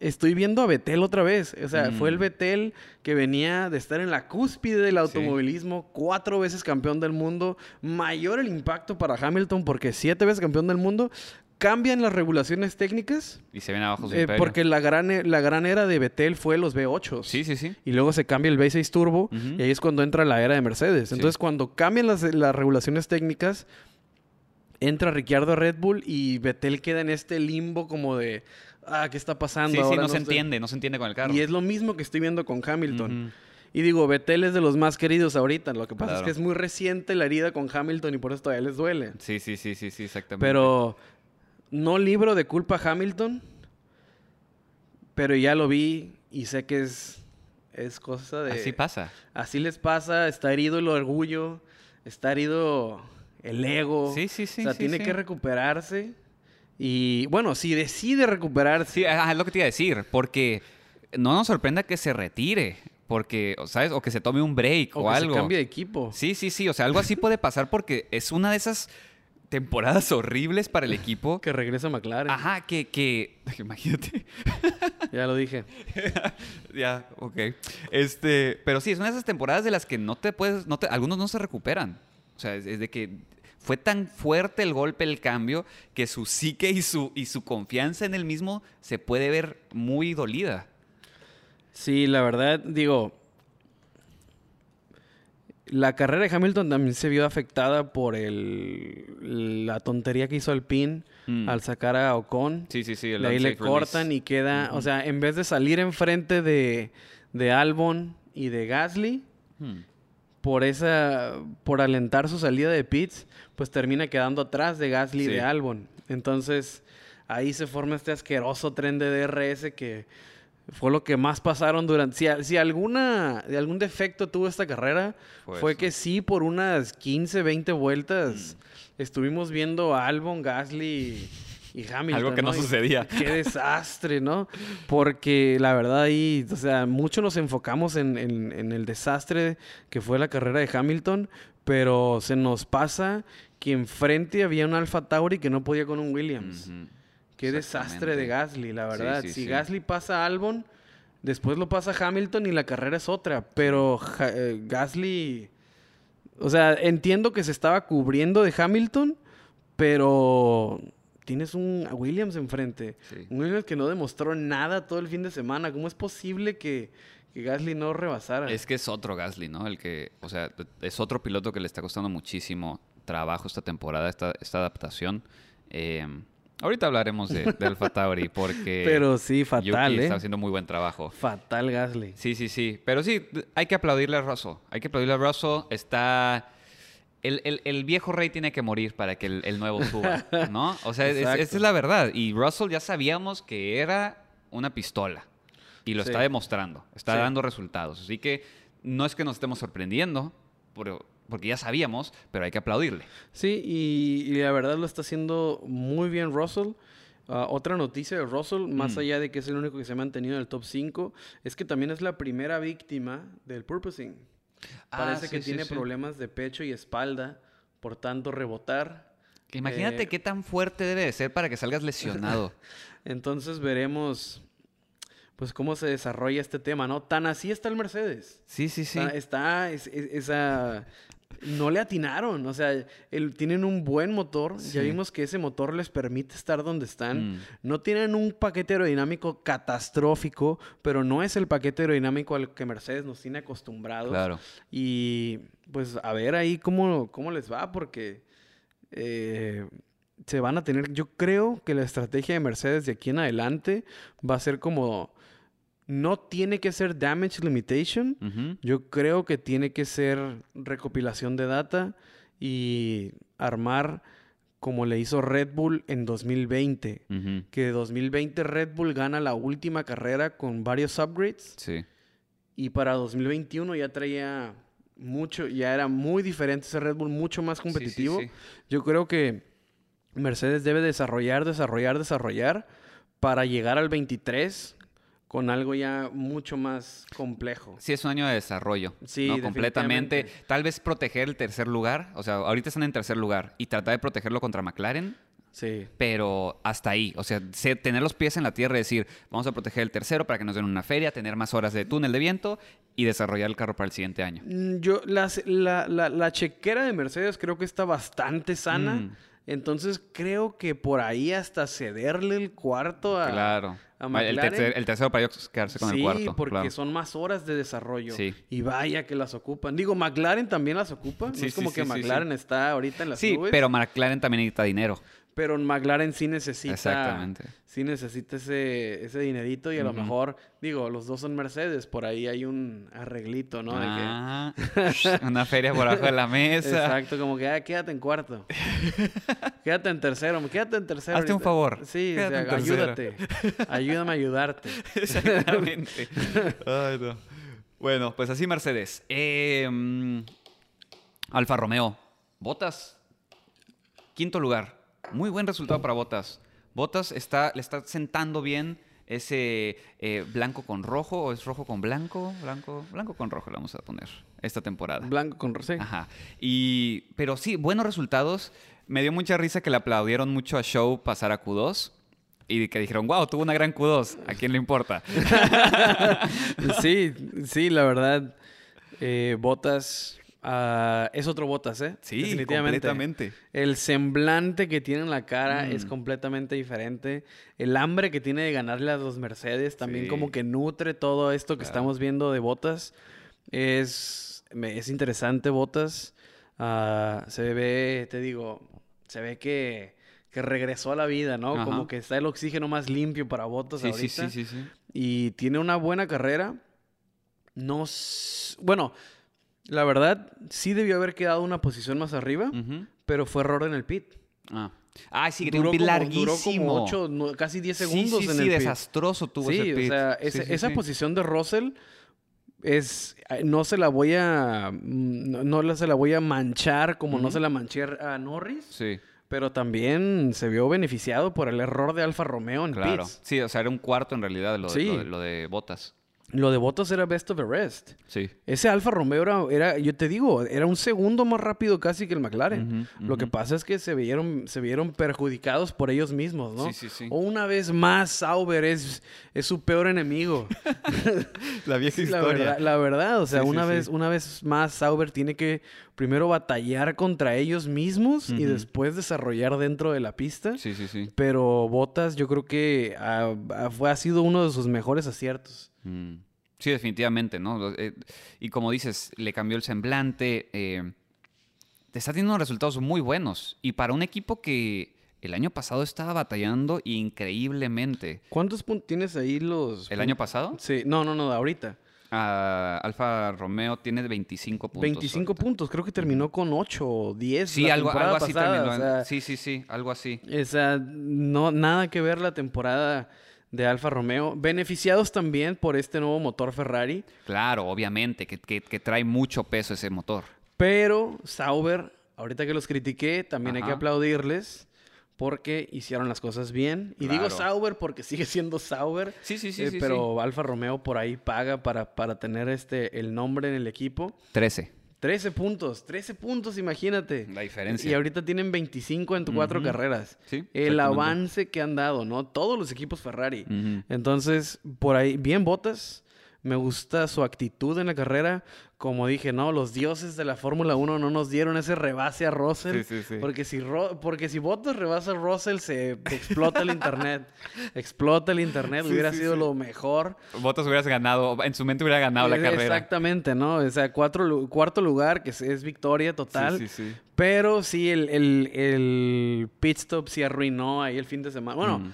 estoy viendo a Betel otra vez. O sea, fue el Mm. Betel que venía de estar en la cúspide del automovilismo, cuatro veces campeón del mundo. Mayor el impacto para Hamilton porque siete veces campeón del mundo. Cambian las regulaciones técnicas Y se ven abajo su eh, imperio. porque la gran, e- la gran era de Betel fue los V8. Sí, sí, sí. Y luego se cambia el V6 Turbo y ahí es cuando entra la era de Mercedes. Sí. Entonces, cuando cambian las, las regulaciones técnicas, entra Ricciardo a Red Bull y Vettel queda en este limbo como de, ah, ¿qué está pasando? Sí, sí, no, se estoy-". entiende, no se entiende con el carro. Y es lo mismo que estoy viendo con Hamilton. Y digo, Vettel es de los más queridos ahorita. Lo que pasa es que es muy reciente la herida con Hamilton y por eso todavía les duele. Sí, sí, sí, sí, sí, exactamente. Pero no libro de culpa a Hamilton, pero ya lo vi y sé que es, es cosa de... Así pasa. Así les pasa, está herido el orgullo, está herido el ego. Sí, sí, sí, O sea, sí, tiene sí. que recuperarse. Y bueno, si decide recuperarse, Sí, es lo que te iba a decir, porque no nos sorprenda que se retire, porque, ¿sabes? O que se tome un break o, o, que algo. se cambie de equipo. Sí, sí, sí, o sea, algo así puede pasar porque es una de esas temporadas horribles para el equipo. Que regrese a McLaren. Ajá, que, que, imagínate. Ya lo dije. ya, ok. Este, pero sí, es una de esas temporadas de las que no te puedes, no te, algunos no se recuperan. O sea, es, es de que fue tan fuerte el golpe, el cambio, que su psique y su, y su confianza en él mismo se puede ver muy dolida. Sí, la verdad, digo. La carrera de Hamilton también se vio afectada por el, la tontería que hizo Alpine Mm. al sacar a Ocon. Sí, sí, sí. el De ahí le cortan release. y queda, o sea, en vez de salir enfrente de, de Albon y de Gasly, Hmm. por esa, por alentar su salida de pits, pues termina quedando atrás de Gasly y de Albon. Entonces, ahí se forma este asqueroso tren de DRS que fue lo que más pasaron durante... Si, si alguna, de algún defecto tuvo esta carrera, Fue que sí, por unas 15, 20 vueltas, Mm. estuvimos viendo a Albon, Gasly y Hamilton. Algo que no sucedía. Qué desastre, ¿no? Porque la verdad ahí, o sea, mucho nos enfocamos en, en- en el desastre que fue la carrera de Hamilton, pero se nos pasa que enfrente había un Alfa Tauri que no podía con un Williams. Qué desastre de. Gasly, la verdad. sí, si sí. Gasly pasa a Albon, después lo pasa a Hamilton y la carrera es otra. Pero Ja- eh, Gasly, o sea, entiendo que se estaba cubriendo de Hamilton, pero tienes un Williams enfrente. Un Williams que no demostró nada todo el fin de semana. ¿Cómo es posible que, que Gasly no rebasara? Es que es otro Gasly, ¿no? El que, o sea, es otro piloto que le está costando muchísimo trabajo esta temporada, esta, esta adaptación. Eh, ahorita hablaremos de, de Alfa Tauri porque Pero sí, fatal, Yuki ¿eh? está haciendo muy buen trabajo. Fatal Gasly. Sí, sí, sí. Pero sí, hay que aplaudirle a Russell. Hay que aplaudirle a Russell. Está... El, el- el viejo rey tiene que morir para que el, el nuevo suba, ¿no? O sea, esa es la verdad. Y Russell ya sabíamos que era una pistola. Y lo Sí. está demostrando. Está Sí. dando resultados. Así que no es que nos estemos sorprendiendo, pero- porque ya sabíamos, pero hay que aplaudirle. Sí, y, y la verdad lo está haciendo muy bien Russell. Ah, otra noticia de Russell, más Mm. allá de que es el único que se ha mantenido en el top 5, es que también es la primera víctima del purposing. Parece Ah, que sí, sí, tiene sí. problemas de pecho y espalda, por tanto rebotar. Imagínate Eh, qué tan fuerte debe de ser para que salgas lesionado. Entonces veremos pues cómo se desarrolla este tema, ¿no? Tan así está el Mercedes. Sí, sí, sí. Está, está es- es- esa... No le atinaron, o sea, el- tienen un buen motor, ya vimos que ese motor les permite estar donde están. Mm. No tienen un paquete aerodinámico catastrófico, pero no es el paquete aerodinámico al que Mercedes nos tiene acostumbrados. Claro. Y pues a ver ahí cómo, cómo les va, porque eh, se van a tener, yo creo que la estrategia de Mercedes de aquí en adelante va a ser como, no tiene que ser damage limitation, yo creo que tiene que ser recopilación de data y armar como le hizo Red Bull en 2020. Ujú. Que 2020 Red Bull gana la última carrera con varios upgrades Sí. y para 2021 ya traía mucho, ya era muy diferente ese Red Bull, mucho más Sí, sí, competitivo. sí. Yo creo que Mercedes debe desarrollar, desarrollar, desarrollar para llegar al 23 con algo ya mucho más complejo. Sí, es un año de desarrollo. Sí, ¿no? Completamente. Tal vez proteger el tercer lugar. O sea, ahorita están en tercer lugar. Y tratar de protegerlo contra McLaren. Sí. Pero hasta ahí. O sea, tener los pies en la tierra y decir, vamos a proteger el tercero para que nos den una feria, tener más horas de túnel de viento y desarrollar el carro para el siguiente año. Mm, Yo, las- la, la, la chequera de Mercedes creo que está bastante sana. Mm. Entonces creo que por ahí hasta cederle el cuarto a, claro. a el, McLaren. tercer- el tercero para ellos quedarse con sí, el cuarto. porque claro. son más horas de desarrollo. Sí. Y vaya que las ocupan. Digo, McLaren también las ocupa. Sí, no es sí, como sí, que sí, sí. McLaren está ahorita en las Sí, nubes. pero McLaren también necesita dinero. Pero McLaren sí necesita. Exactamente. Sí necesita ese, ese dinerito. Y a lo mejor, digo, los dos son Mercedes. Por ahí hay un arreglito, ¿no? De que- Ah, una feria por abajo de la mesa. Exacto, como que ah, quédate en cuarto. quédate en tercero, quédate en tercero. Hazte un favor, Sí, o sea, en ayúdate. Ayúdame a ayudarte. Exactamente. Ay, no. Bueno, pues así Mercedes. Eh, mm, Alfa Romeo. Botas. Quinto lugar. Muy buen resultado para Botas. Botas está, le está sentando bien ese eh, blanco con rojo o es rojo con blanco. Blanco, blanco con rojo le vamos a poner esta temporada. Blanco con rosé. Ajá. Y, pero sí, buenos resultados. Me dio mucha risa que le aplaudieron mucho a Show pasar a Q2 y que dijeron, wow, tuvo una gran Q2. ¿A quién le importa? Sí, sí, la verdad. Eh, Botas. Ah, es otro Botas, ¿eh? Sí, completamente. El semblante que tiene en la cara es Mm. completamente diferente. El hambre que tiene de ganarle a los Mercedes también Sí. como que nutre todo esto que Claro. estamos viendo de Botas. Es, es interesante Botas. Ah, se ve, te digo, se ve que, que regresó a la vida, ¿no? Ajá. Como que está el oxígeno más limpio para Botas Sí, sí, ahorita. sí, sí, sí. Y tiene una buena carrera. No. Bueno, la verdad, sí debió haber quedado una posición más arriba, pero fue error en el pit. Ah. Ah, sí, que Duró un pit como, larguísimo. duró como ocho, no, casi 10 segundos sí, sí, en sí, el pit. desastroso tuvo sí, ese pit. o sea, esa posición de Russell es eh, no se la voy a mm, no, no se la voy a manchar como no se la manché a Norris, Sí, pero también se vio beneficiado por el error de Alfa Romeo en claro. pits. Sí, o sea, era un cuarto en realidad lo, de- lo de, lo de botas. Lo de Bottas era best of the rest. Sí. Ese Alfa Romeo era, era, yo te digo, era un segundo más rápido casi que el McLaren. Lo que pasa es que se vieron, se vieron perjudicados por ellos mismos, ¿no? Sí, sí, sí. O una vez más, Sauber es, es su peor enemigo. La vieja Sí, la verdad, la verdad, o sea, Sí, una, sí. Vez, una vez más Sauber tiene que primero batallar contra ellos mismos y después desarrollar dentro de la pista. Sí, sí, sí. Pero Bottas yo creo que ah, ah, fue, ha sido uno de sus mejores aciertos. Mm. Sí, definitivamente, ¿no? Eh, y como dices, le cambió el semblante. eh, te está teniendo resultados muy buenos. Y para un equipo que el año pasado estaba batallando increíblemente. ¿Cuántos puntos tienes ahí los... ¿El año pasado? Sí, no, no, no, ahorita. Ah, Alfa Romeo tiene 25 puntos. 25 ahorita. puntos, creo que terminó con 8 o 10 Sí, la algo, así pasada, terminó. o en- sea, sí, sí, sí, algo así. O sea, no, nada que ver la temporada de Alfa Romeo. Beneficiados también por este nuevo motor Ferrari. Claro, obviamente, que, que- que trae mucho peso ese motor. Pero Sauber, ahorita que los critiqué, también hay que aplaudirles porque hicieron las cosas bien. Y digo. Sauber porque sigue siendo Sauber. Sí, sí, sí, eh, sí, pero Alfa Romeo por ahí paga para, para tener este, el nombre en el equipo. 13. 13 puntos, 13 puntos, imagínate. La diferencia. Y ahorita tienen 25 en cuatro carreras. Sí, El avance que han dado, ¿no? Todos los equipos Ferrari. Entonces, por ahí, bien botas. Me gusta su actitud en la carrera. Como dije, no, los dioses de la Fórmula 1 no nos dieron ese rebase a Russell. Sí, sí, sí. Porque si, Ro- porque si Bottas rebasa a Russell, se explota el internet. explota el internet. Hubiera sido lo mejor. Bottas hubieras ganado, en su mente hubiera ganado la carrera. Exactamente, ¿no? O sea, cuatro, cuarto lugar, que es, es victoria total. Sí, sí, sí. Pero sí, el, el, el pit stop sí arruinó ahí el fin de semana. Bueno, Mm.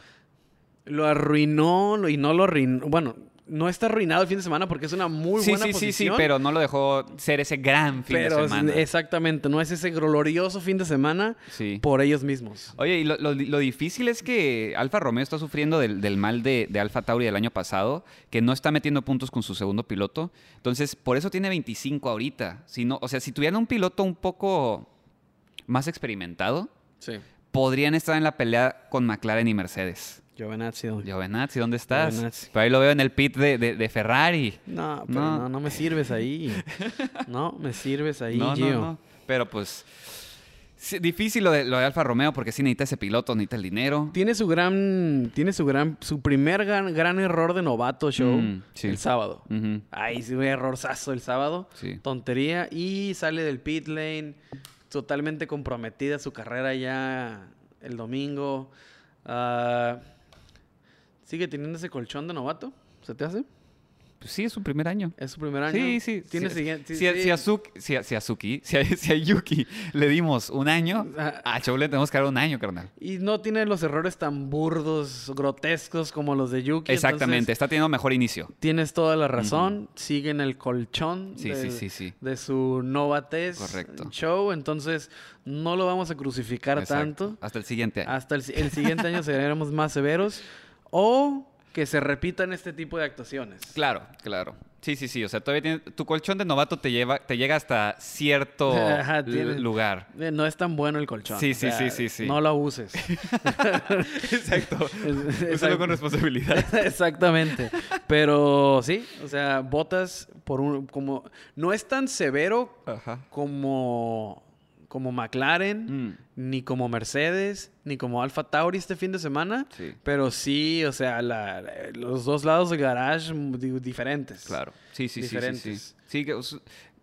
lo arruinó y no lo arruinó. Bueno, no está arruinado el fin de semana porque es una muy sí, buena sí, sí, sí, posición. pero no lo dejó ser ese gran fin pero de semana. exactamente, no es ese glorioso fin de semana Sí. por ellos mismos. Oye, y lo, lo- lo difícil es que Alfa Romeo está sufriendo del, del mal de, de Alfa Tauri del año pasado, que no está metiendo puntos con su segundo piloto. Entonces, por eso tiene 25 ahorita. Si no, o sea, si tuvieran un piloto un poco más experimentado, Sí. podrían estar en la pelea con McLaren y Mercedes. Giovinazzi. Giovinazzi, ¿dónde estás? Giovinazzi. Pero ahí lo veo en el pit de, de- de Ferrari. No, pero No. no. no, me sirves ahí. No, me sirves ahí, no, Gio. no. Pero pues, sí, difícil lo de, lo de Alfa Romeo porque sí necesita ese piloto, necesita el dinero. Tiene su gran, tiene su gran, su primer gran, gran error de novato show Mm, sí. el sábado. Ujú. Ay, sí, un errorzazo el sábado. Sí. Tontería. Y sale del pit lane. Totalmente comprometida su carrera ya el domingo. Ah, ¿Sigue teniendo ese colchón de novato? ¿Se te hace? Pues sí, es su primer año. ¿Es su primer año? Sí, sí. Tiene si, siguiente. si, a- si a Suki- si a- si a Suki- si a- si a Yuki le dimos un año, Ah. a Chow le tenemos que dar un año, carnal. Y no tiene los errores tan burdos, grotescos como los de Yuki. Exactamente, entonces está teniendo mejor inicio. Tienes toda la razón. Sigue en el colchón Sí, sí, de su novatez Correcto. show. Entonces, no lo vamos a crucificar Exacto. tanto. Hasta el siguiente año. Hasta el siguiente año seremos más severos. O que se repitan este tipo de actuaciones. Claro, claro. Sí, sí, sí. O sea, todavía tiene, tu colchón de novato te lleva, te llega hasta cierto Ajá, l- tiene- lugar. Eh, No es tan bueno el colchón. Sí, o sí, sea, sí, sí, sí. No lo uses. Exacto. Úsalo con responsabilidad. Exactamente. Pero sí, o sea, botas por un como no es tan severo Ajá. como como McLaren, Mm, ni como Mercedes, ni como Alfa Tauri este fin de semana, sí, pero sí, o sea, la- los dos lados del garage mm, di- diferentes. claro. Sí, sí, sí, sí, sí. Sí, que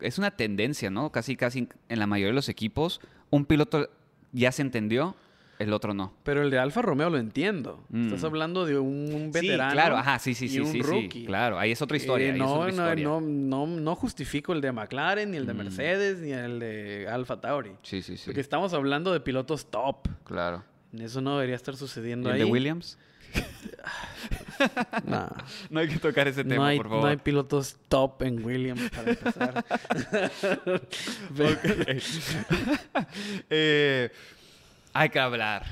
es una tendencia, ¿no? Casi, casi en la mayoría de los equipos, un piloto ya se entendió, el otro no. Pero el de Alfa Romeo lo entiendo. Mm. Estás hablando de un veterano. Sí, claro, ajá, sí, sí, y sí, un sí, claro, ahí es otra historia, Eh, ahí es no, otra no, historia. no, no, no justifico el de McLaren, ni el de Mm. Mercedes, ni el de Alfa Tauri. Sí, sí, sí, Porque estamos hablando de pilotos top. claro. Eso no debería estar ¿Y sucediendo el ahí. de Williams? No, No hay que tocar ese tema, no, hay, por no favor. hay pilotos top en Williams para empezar. Eh, hay que hablar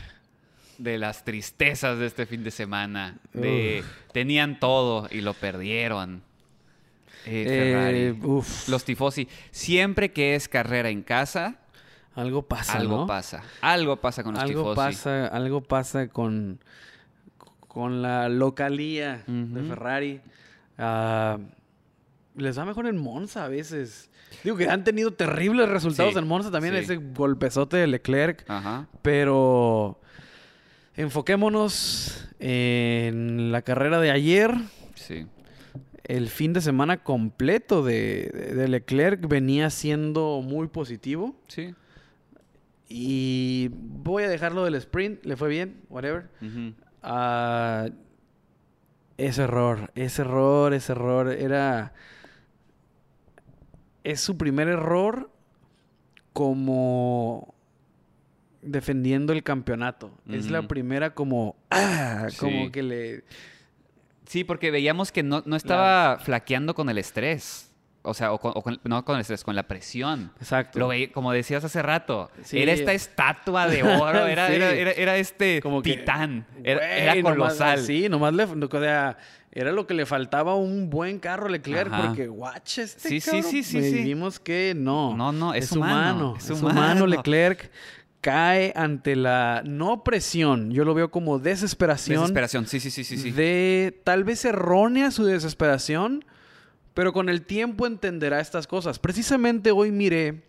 de las tristezas de este fin de semana. De tenían todo y lo perdieron. Eh, Ferrari. Eh, uf, Los tifosi. Siempre que es carrera en casa, algo pasa, algo ¿no? pasa. Algo pasa con los algo tifosi. pasa, algo pasa con, con la localía de. Ferrari. Ah, les va mejor en Monza a veces. Digo que han tenido terribles resultados Sí, en Monza también, sí. ese golpezote de Leclerc. Ajá. Pero enfoquémonos en la carrera de ayer. Sí. El fin de semana completo de, Leclerc venía siendo muy positivo. Sí. Y voy a dejarlo del sprint, le fue bien, whatever. Ah, ese error, ese error, ese error era... Es su primer error como defendiendo el campeonato. Es la primera como... Ah, como Sí. que le... Sí, porque veíamos que no, no estaba flaqueando con el estrés. O sea, o con- o con- no con el estrés, con la presión. Exacto. Lo como decías hace rato, Sí. era esta estatua de oro, era, Sí. era, era- era este Como que, titán, era, era nomás- colosal. sí, nomás le... O sea, era lo que le faltaba un buen carro Leclerc Ajá. porque, watch este Sí, sí, cabrón". sí, sí, vimos que no. No, no, es es humano, humano. es Es, humano. humano. Leclerc cae ante la no presión, yo lo veo como desesperación, Desesperación, sí, sí, sí, sí. sí. de tal vez errónea su desesperación, pero con el tiempo entenderá estas cosas. Precisamente hoy miré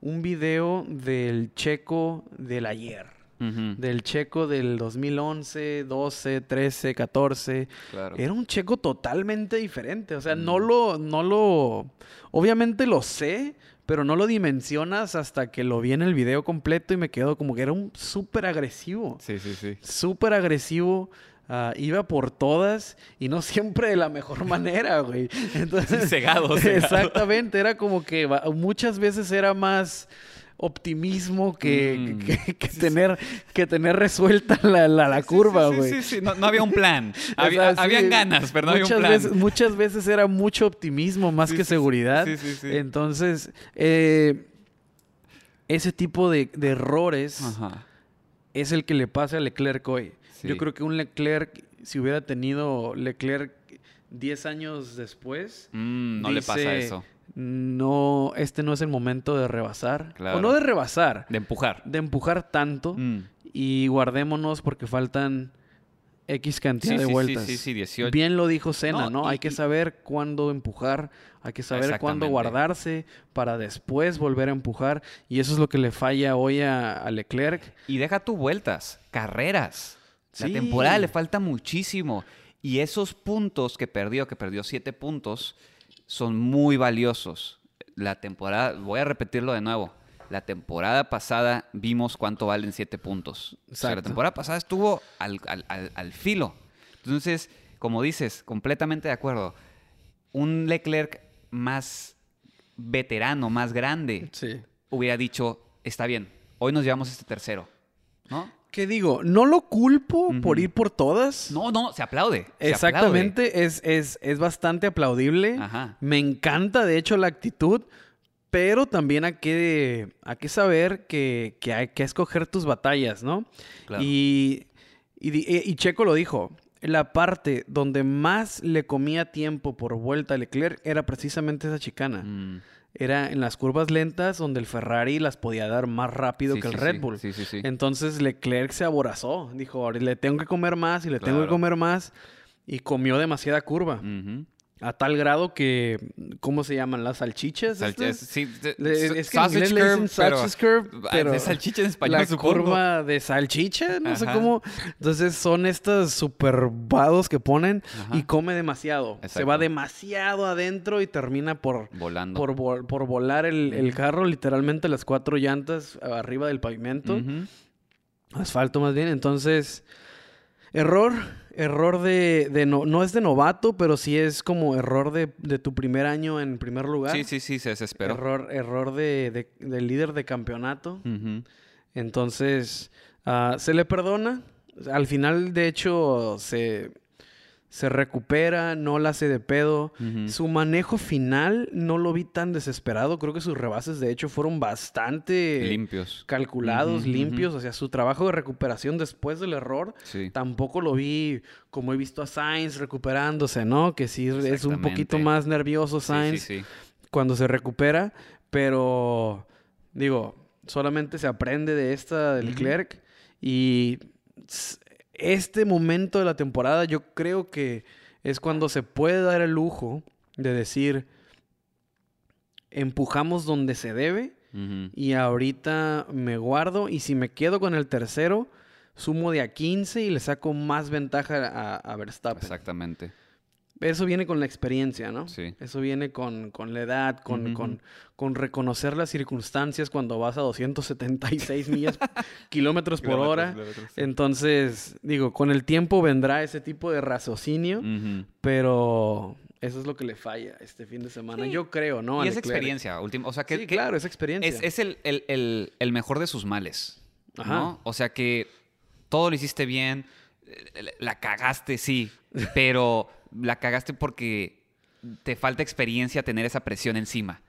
un video del checo del ayer, Del checo del 2011, 12, 13, 14. claro. Era un checo totalmente diferente. O sea, no Mm. lo, no lo. Obviamente lo sé, pero no lo dimensionas hasta que lo vi en el video completo y me quedo como que era un súper agresivo. Sí, sí, sí. Súper agresivo. ah, iba por todas y no siempre de la mejor manera, güey. Entonces, cegado, cegado. Exactamente, era como que muchas veces era más optimismo que, Mm. que- que tener, que tener resuelta la, la- la curva, Sí, güey. sí, sí, sí, No, no había un plan. O Había- sea, sí, habían ganas, pero no había un muchas plan. Veces, muchas veces era mucho optimismo más Sí, que seguridad. Sí, sí, sí. Entonces, eh, ese tipo de, de errores Ajá. es el que le pasa a Leclerc hoy. Sí. Yo creo que un Leclerc, si hubiera tenido Leclerc 10 años después, Mm, no le pasa eso. No, este no es el momento de rebasar. Claro. O no de rebasar, De empujar. de empujar tanto Mm. y guardémonos porque faltan X cantidad Sí, de sí, vueltas. sí, sí, 18. Bien lo dijo Senna, No, ¿no? y- hay que saber cuándo empujar, hay que saber cuándo guardarse para después volver a empujar. Y eso es lo que le falla hoy a, a Leclerc. Y deja tu vueltas, carreras. La temporada le falta muchísimo. Y esos puntos que perdió, que perdió siete puntos, son muy valiosos. La temporada, voy a repetirlo de nuevo. La temporada pasada vimos cuánto valen siete puntos. O sea, la temporada pasada estuvo al, al- al- al filo. Entonces, como dices, completamente de acuerdo. Un Leclerc más veterano, más grande, Sí. hubiera dicho, está bien, hoy nos llevamos este tercero. ¿No? ¿Qué digo? No lo culpo por ir por todas. No, no, se aplaude. se Exactamente, es, es, es bastante aplaudible. Ajá. Me encanta, de hecho, la actitud, pero también hay que, hay que saber que, que hay que escoger tus batallas, ¿no? Claro. Y, y Checo lo dijo, la parte donde más le comía tiempo por vuelta a Leclerc era precisamente esa chicana. Mm, Era en las curvas lentas donde el Ferrari las podía dar más rápido sí, que el sí, Red Bull. Sí, sí, sí. Entonces Leclerc se aborazó. Dijo, "Ahora le tengo que comer más y le tengo que comer más. Y comió demasiada curva. A tal grado que, ¿cómo se llaman? ¿Las salchichas? Sal- estas? es- sí, de- Le- sa- es que sausage pero- curve, Ah, pero de salchicha en español, la supongo. curva de salchicha, no sé cómo. Entonces son estos super vados que ponen Ajá. y come demasiado. Se va demasiado adentro y termina por, Volando. por, vol- por volar el, el carro, literalmente las cuatro llantas arriba del pavimento. Asfalto más bien. Entonces, error, error de, de no, no es de novato, pero sí es como error de, de tu primer año en primer lugar. Sí, sí, sí, se desesperó. Error, error de, de- líder de campeonato. Entonces, ah, se le perdona. Al final, de hecho, se, se recupera, no la hace de pedo. Su manejo final no lo vi tan desesperado. Creo que sus rebases, de hecho, fueron bastante Limpios. calculados, limpios. O sea, su trabajo de recuperación después del error Sí. tampoco lo vi como he visto a Sainz recuperándose, ¿no? Que sí es un poquito más nervioso Sainz sí, sí. cuando se recupera, pero digo, solamente se aprende de esta del Ujú. Leclerc y este momento de la temporada yo creo que es cuando se puede dar el lujo de decir, empujamos donde se debe y ahorita me guardo y si me quedo con el tercero, sumo de a 15 y le saco más ventaja a, a Verstappen. Exactamente. Eso viene con la experiencia, ¿no? Sí. Eso viene con, con la edad, con, con, con reconocer las circunstancias cuando vas a 276 millas, kilómetros por hora. Entonces, digo, con el tiempo vendrá ese tipo de raciocinio, pero eso es lo que le falla este fin de semana. Sí. Yo creo, ¿no? Y es experiencia. último- o sea, que, Sí, que claro, es experiencia. es, es el, el- el- el mejor de sus males. Ajá. ¿no? O sea que todo lo hiciste bien, eh, la cagaste, sí, pero la cagaste porque te falta experiencia tener esa presión encima.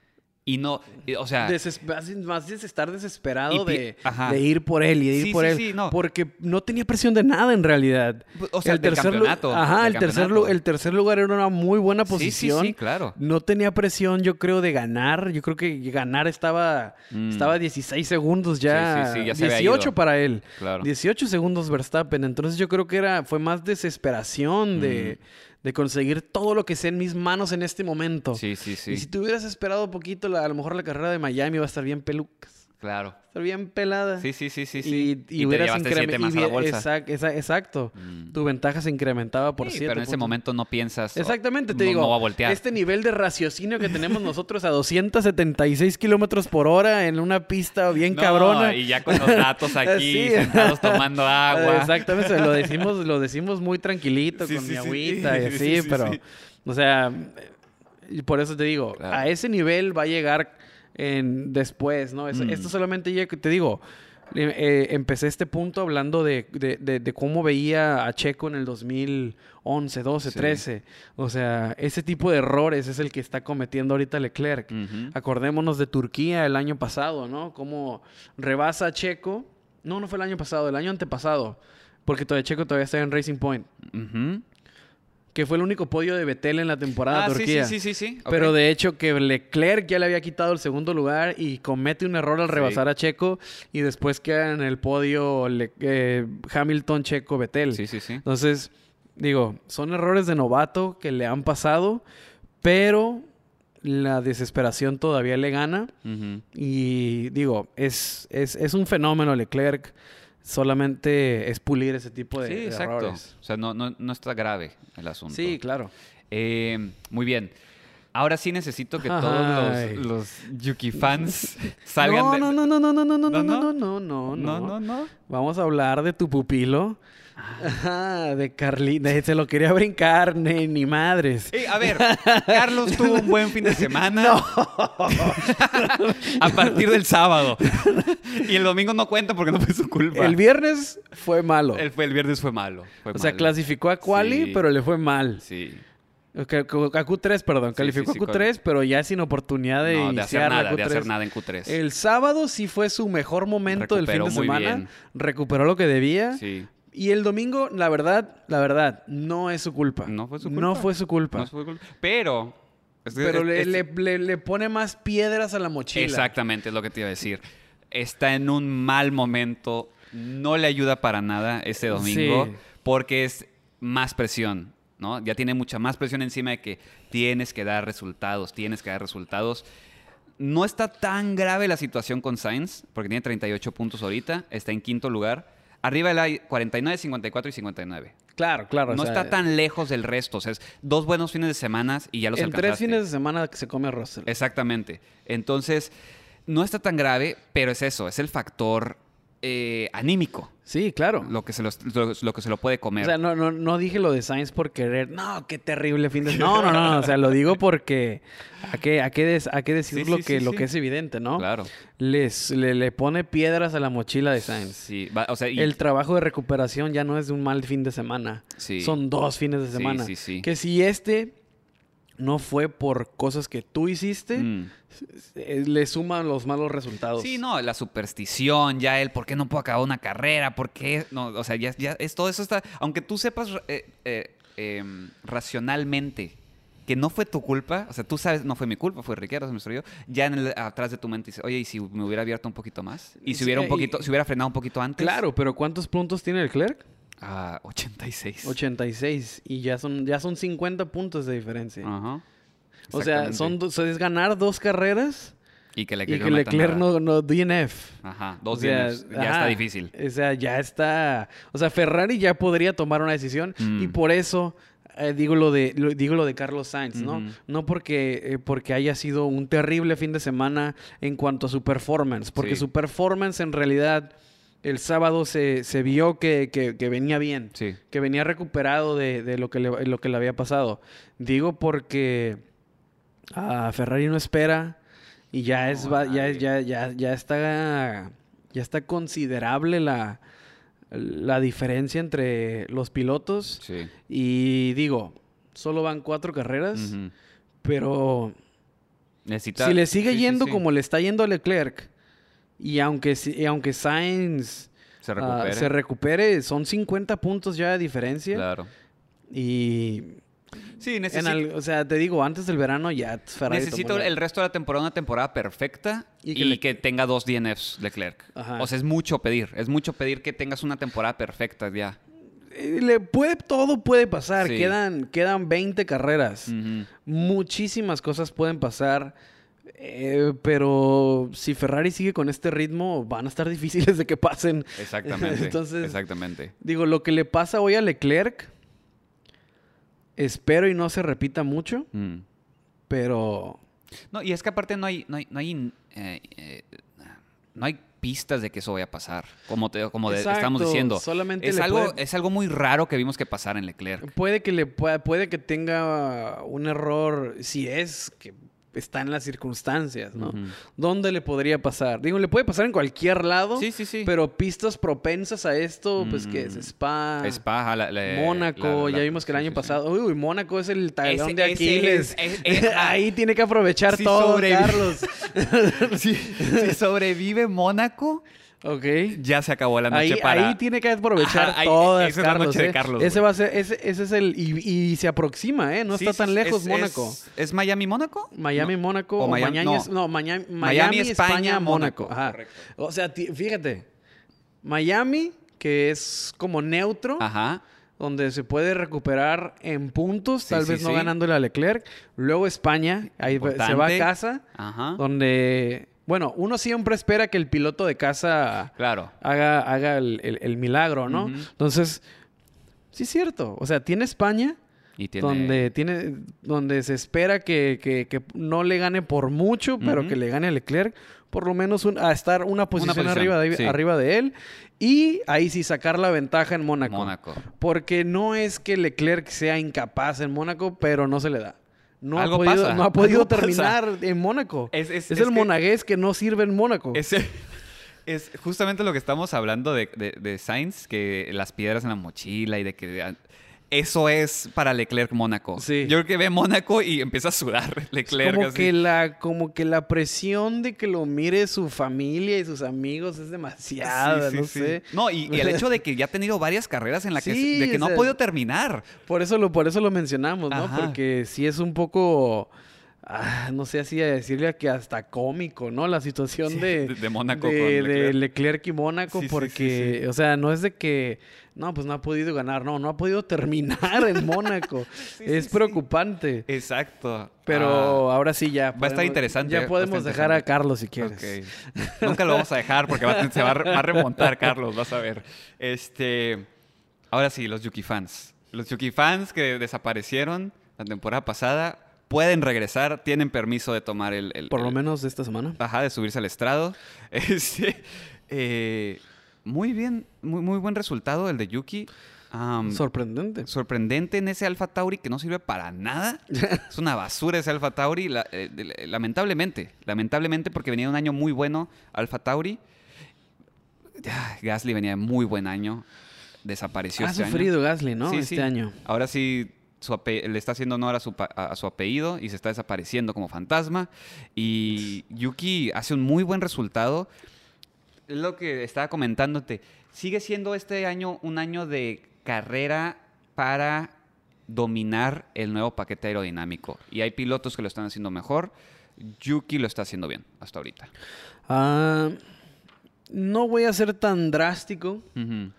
Y no, o sea, Deses- más, es estar desesperado de, ir por él y de ir Sí, por sí, él. sí, no. Porque no tenía presión de nada en realidad. o sea, del lu- campeonato. Ajá, el tercer, el tercer lugar era una muy buena Sí, sí, posición. sí, claro. No tenía presión, yo creo, de ganar. Yo creo que ganar estaba, Mm. estaba 16 segundos ya. Sí, sí, sí, ya se había 18 ido. para él. Claro. 18 segundos Verstappen. Entonces yo creo que era, fue más desesperación de, de conseguir todo lo que sea en mis manos en este momento. Sí, sí, sí. Y si te hubieras esperado un poquito, la- a lo mejor la carrera de Miami va a estar bien pelucas. Claro. Estar bien pelada. Sí, sí, sí, sí. sí. Y, y, te hubieras llevaste increme- siete y más a la bien- bolsa. exact- exa- exacto. Mm. Tu ventaja se incrementaba por Sí, 7 pero en ese momento no piensas. oh, Exactamente, te no- digo. No va a voltear. Este nivel de raciocinio que tenemos nosotros a 276 kilómetros por hora en una pista bien No, cabrona. Y ya con los datos aquí, Sí. sentados tomando agua. Exactamente, lo decimos, lo decimos muy tranquilito, Sí, con mi agüita y Sí, así, sí, pero, o sea, y por eso te digo, Claro. a ese nivel va a llegar en, después, ¿no? Es- Mm. Esto solamente llega, te digo, eh, eh, empecé este punto hablando de, de- de- de cómo veía a Checo en el 2011, 12, Sí. 13. O sea, ese tipo de errores es el que está cometiendo ahorita Leclerc. Acordémonos de Turquía el año pasado, ¿no? Cómo rebasa a Checo. No, no fue el año pasado, el año antepasado. Porque todavía Checo todavía está en Racing Point. Que fue el único podio de Betel en la temporada Ah, sí, Turquía. sí, sí, sí, sí. Pero ok. de hecho que Leclerc ya le había quitado el segundo lugar y comete un error al Sí. rebasar a Checo y después queda en el podio Le- eh, Hamilton, Checo, Betel. Sí, sí, sí. Entonces, digo, son errores de novato que le han pasado, pero la desesperación todavía le gana. Y digo, es, es, es un fenómeno Leclerc. Solamente es pulir ese tipo de, Sí, de exacto. errores. O sea, no, no, no está grave el asunto. Sí, claro. Eh, muy bien. Ahora sí necesito que todos los, los Yuki fans salgan no, de... no, no, no, no, no, ¿No, no, no? no, no, no, no, no. no, no. Vamos a hablar de tu pupilo. Ah, de Carlita. Se lo quería brincar, ni, ni madres. A ver, Carlos tuvo un buen fin de semana. a partir del sábado. y el domingo no cuenta porque no fue su culpa. El viernes fue malo. El, viernes fue malo. fue o sea, clasificó a Quali, Sí. pero le fue mal. Sí. A Q3, perdón. Sí, Calificó sí, sí, a Q3, pero ya sin oportunidad de no, de hacer nada, de Q3. hacer nada en Q3. El sábado sí fue su mejor momento del fin Recuperó de semana. bien. Recuperó lo que debía. Y el domingo, la verdad, la verdad, no es su culpa. No fue su No culpa. fue su culpa. No fue culpa. Pero... es pero es- le, es- le- le- le pone más piedras a la mochila. Exactamente, es lo que te iba a decir. Está en un mal momento. No le ayuda para nada este domingo. Sí. Porque es más presión, ¿no? Ya tiene mucha más presión encima de que tienes que dar resultados, tienes que dar resultados. No está tan grave la situación con Sainz, porque tiene 38 puntos ahorita, está en quinto lugar. Arriba hay 49, 54 y 59. Claro, claro. No o sea, está tan lejos del resto. O sea, es dos buenos fines de semana y ya los En tres alcanzaste. fines de semana que se come Russell. Exactamente. Entonces, no está tan grave, pero es eso, es el factor eh, anímico, Sí, claro. lo que, se los- lo, lo que se lo puede comer. O sea, no, no, no dije lo de Sainz por querer. No, qué terrible fin de No, no, no. no, O sea, lo digo porque hay que, hay que, des- hay que decir Sí, lo, sí, que, sí, lo que es evidente, ¿no? Claro. Les, le, le pone piedras a la mochila de Sainz. Sí, va- o sea, y- El trabajo de recuperación ya no es de un mal fin de semana. Sí. Son dos fines de Sí, semana. sí, sí. Que si este no fue por cosas que tú hiciste, Mm. Eh, le suman los malos resultados. Sí, no, la superstición, ya el por qué no puedo acabar una carrera, por qué, no, o sea, ya, ya es todo eso está, aunque tú sepas eh, eh, em, racionalmente que no fue tu culpa, o sea, tú sabes, no fue mi culpa, fue Riquelme, se me estrelló, ya en el- atrás de tu mente dices, oye, ¿y si me hubiera abierto un poquito más? ¿Y si Sí, hubiera un y- poquito, si hubiera frenado un poquito antes? Claro, pero ¿cuántos puntos tiene el Clerc? Ah, 86. 86. Y ya son, ya son 50 puntos de diferencia. Ajá. O sea, son es ganar dos carreras Y que y Leclerc, que no meta Leclerc nada. no, no DNF. Ajá, dos O sea, DNFs. Ya ajá, está difícil. O sea, ya está. O sea, Ferrari ya podría tomar una decisión Mm. y por eso eh, digo lo de lo- digo lo de Carlos Sainz, ¿no? No porque eh, porque haya sido un terrible fin de semana en cuanto a su performance, porque Sí. su performance en realidad el sábado se, se vio que, que- que venía bien, Sí. que venía recuperado de, de lo, que le, lo que le había pasado. Digo porque ah, Ferrari no espera y ya es va- ya, ya, ya, ya está ya está considerable la, la diferencia entre los pilotos Sí. y digo solo van cuatro carreras pero Necesita... si le sigue sí, yendo sí. como le está yendo a Leclerc y aunque si- y aunque Sainz Se ah, recupere. se recupere son 50 puntos ya de diferencia Claro. y Sí, en al- o sea te digo antes del verano ya Ferrari Necesito el resto de la temporada una temporada perfecta Y y, que que, tenga dos DNFs Leclerc. Ajá. O sea, es mucho pedir. Es mucho pedir que tengas una temporada perfecta ya. Eh, le puede todo puede pasar Sí. quedan quedan 20 carreras muchísimas cosas pueden pasar eh, pero si Ferrari sigue con este ritmo van a estar difíciles de que pasen Exactamente. Entonces- Exactamente. Digo, lo que le pasa hoy a Leclerc, espero y no se repita mucho, Mm. pero No, y es que aparte no hay, no hay, no hay, eh, eh, no hay pistas de que eso vaya a pasar, como, te- como de- estamos diciendo. solamente es, algo, puede- es algo muy raro que vimos que pasara en Leclerc. puede que le pueda, puede que tenga un error, si es que está en las circunstancias, ¿no? ¿Dónde le podría pasar? Digo, le puede pasar en cualquier lado, Sí, sí, sí. pero pistas propensas a esto, pues que es Mm. Spa, Spa, la- la- Mónaco, la- ya vimos que el año pasado, uy, Mónaco es el talón Ese- de Aquiles. es- es- es- Ahí tiene que aprovechar todo, Carlos. Si, si sobrevive Mónaco, ok. ya se acabó la noche Ahí, para... ahí tiene que aprovechar Ajá, ahí- todas, esa es la noche de ¿eh? Carlos, ese va a ser, ese, ese es el y, y se aproxima, ¿eh? No Sí, está tan lejos es- Mónaco. Es, ¿es Miami-Mónaco? Miami, No. O Miami- Miami, no. no, Miami, Miami, Miami, España, Mónaco. Ajá. correcto. O sea, fíjate, Miami, que es como neutro, Ajá. donde se puede recuperar en puntos, Sí, tal sí, vez no sí. ganándole a Leclerc. Luego España, ahí se va a casa, Ajá. donde, bueno, uno siempre espera que el piloto de casa Claro. haga, haga el, el- el milagro, ¿no? Entonces, sí es cierto. O sea, tiene España, Y tiene... donde tiene, donde se espera que, que- que no le gane por mucho, pero que le gane a Leclerc, por lo menos un- a estar una posición, posición, arriba, de, sí. arriba de él. Y ahí sí sacar la ventaja en Mónaco. Mónaco. Porque no es que Leclerc sea incapaz en Mónaco, pero no se le da. No Algo ha podido, pasa, no ha podido pasa. terminar en Mónaco. Es- es- Es, es el que- monagués que no sirve en Mónaco. Ese- es justamente lo que estamos hablando de, de, de Sainz, que las piedras en la mochila y de que... Eso es para Leclerc Mónaco. Sí. Yo creo que ve Mónaco y empieza a sudar Leclerc. como así. que la como que la presión de que lo mire su familia y sus amigos es demasiada, Sí, sí, no sé. No, y, y el hecho de que ya ha tenido varias carreras en las que, de que no sea, ha podido terminar. Por eso lo por eso lo mencionamos, ¿no? Ajá. Porque sí es un poco ah, no sé así a decirle que hasta cómico, ¿no? La situación Sí, de, de- de Mónaco de, con de Leclerc. Leclerc y Mónaco, Sí, porque, sí. o sea, no es de que, no, pues no ha podido ganar, no, no ha podido terminar en Mónaco. es preocupante. Exacto. Pero Ah, ahora sí ya. Va a estar interesante, a Ya podemos dejar a. Carlos si quieres. ok. Nunca lo vamos a dejar porque va a- se a, va a remontar, Carlos, vas a ver. Este, ahora sí, los Yuki fans. Los Yuki fans que desaparecieron la temporada pasada pueden regresar, tienen permiso de tomar el... el- Por lo el- menos de esta semana. Ajá, de subirse al estrado. Este, eh, muy bien, muy, muy buen resultado el de Yuki. Sorprendente. sorprendente en ese Alfa Tauri que no sirve para nada. es una basura ese Alfa Tauri, la- eh, lamentablemente. Lamentablemente porque venía un año muy bueno Alfa Tauri. Ah, Gasly venía de muy buen año. Desapareció Ha este año. sufrido Gasly, ¿no? Sí, este sí. año. Ahora sí su le está haciendo honor a su, a, apellido y se está desapareciendo como fantasma. Y Yuki hace un muy buen resultado. Es lo que estaba comentándote. Sigue siendo este año un año de carrera para dominar el nuevo paquete aerodinámico. Y hay pilotos que lo están haciendo mejor. Yuki lo está haciendo bien hasta ahorita. Ah, no voy a ser tan drástico, Ujú.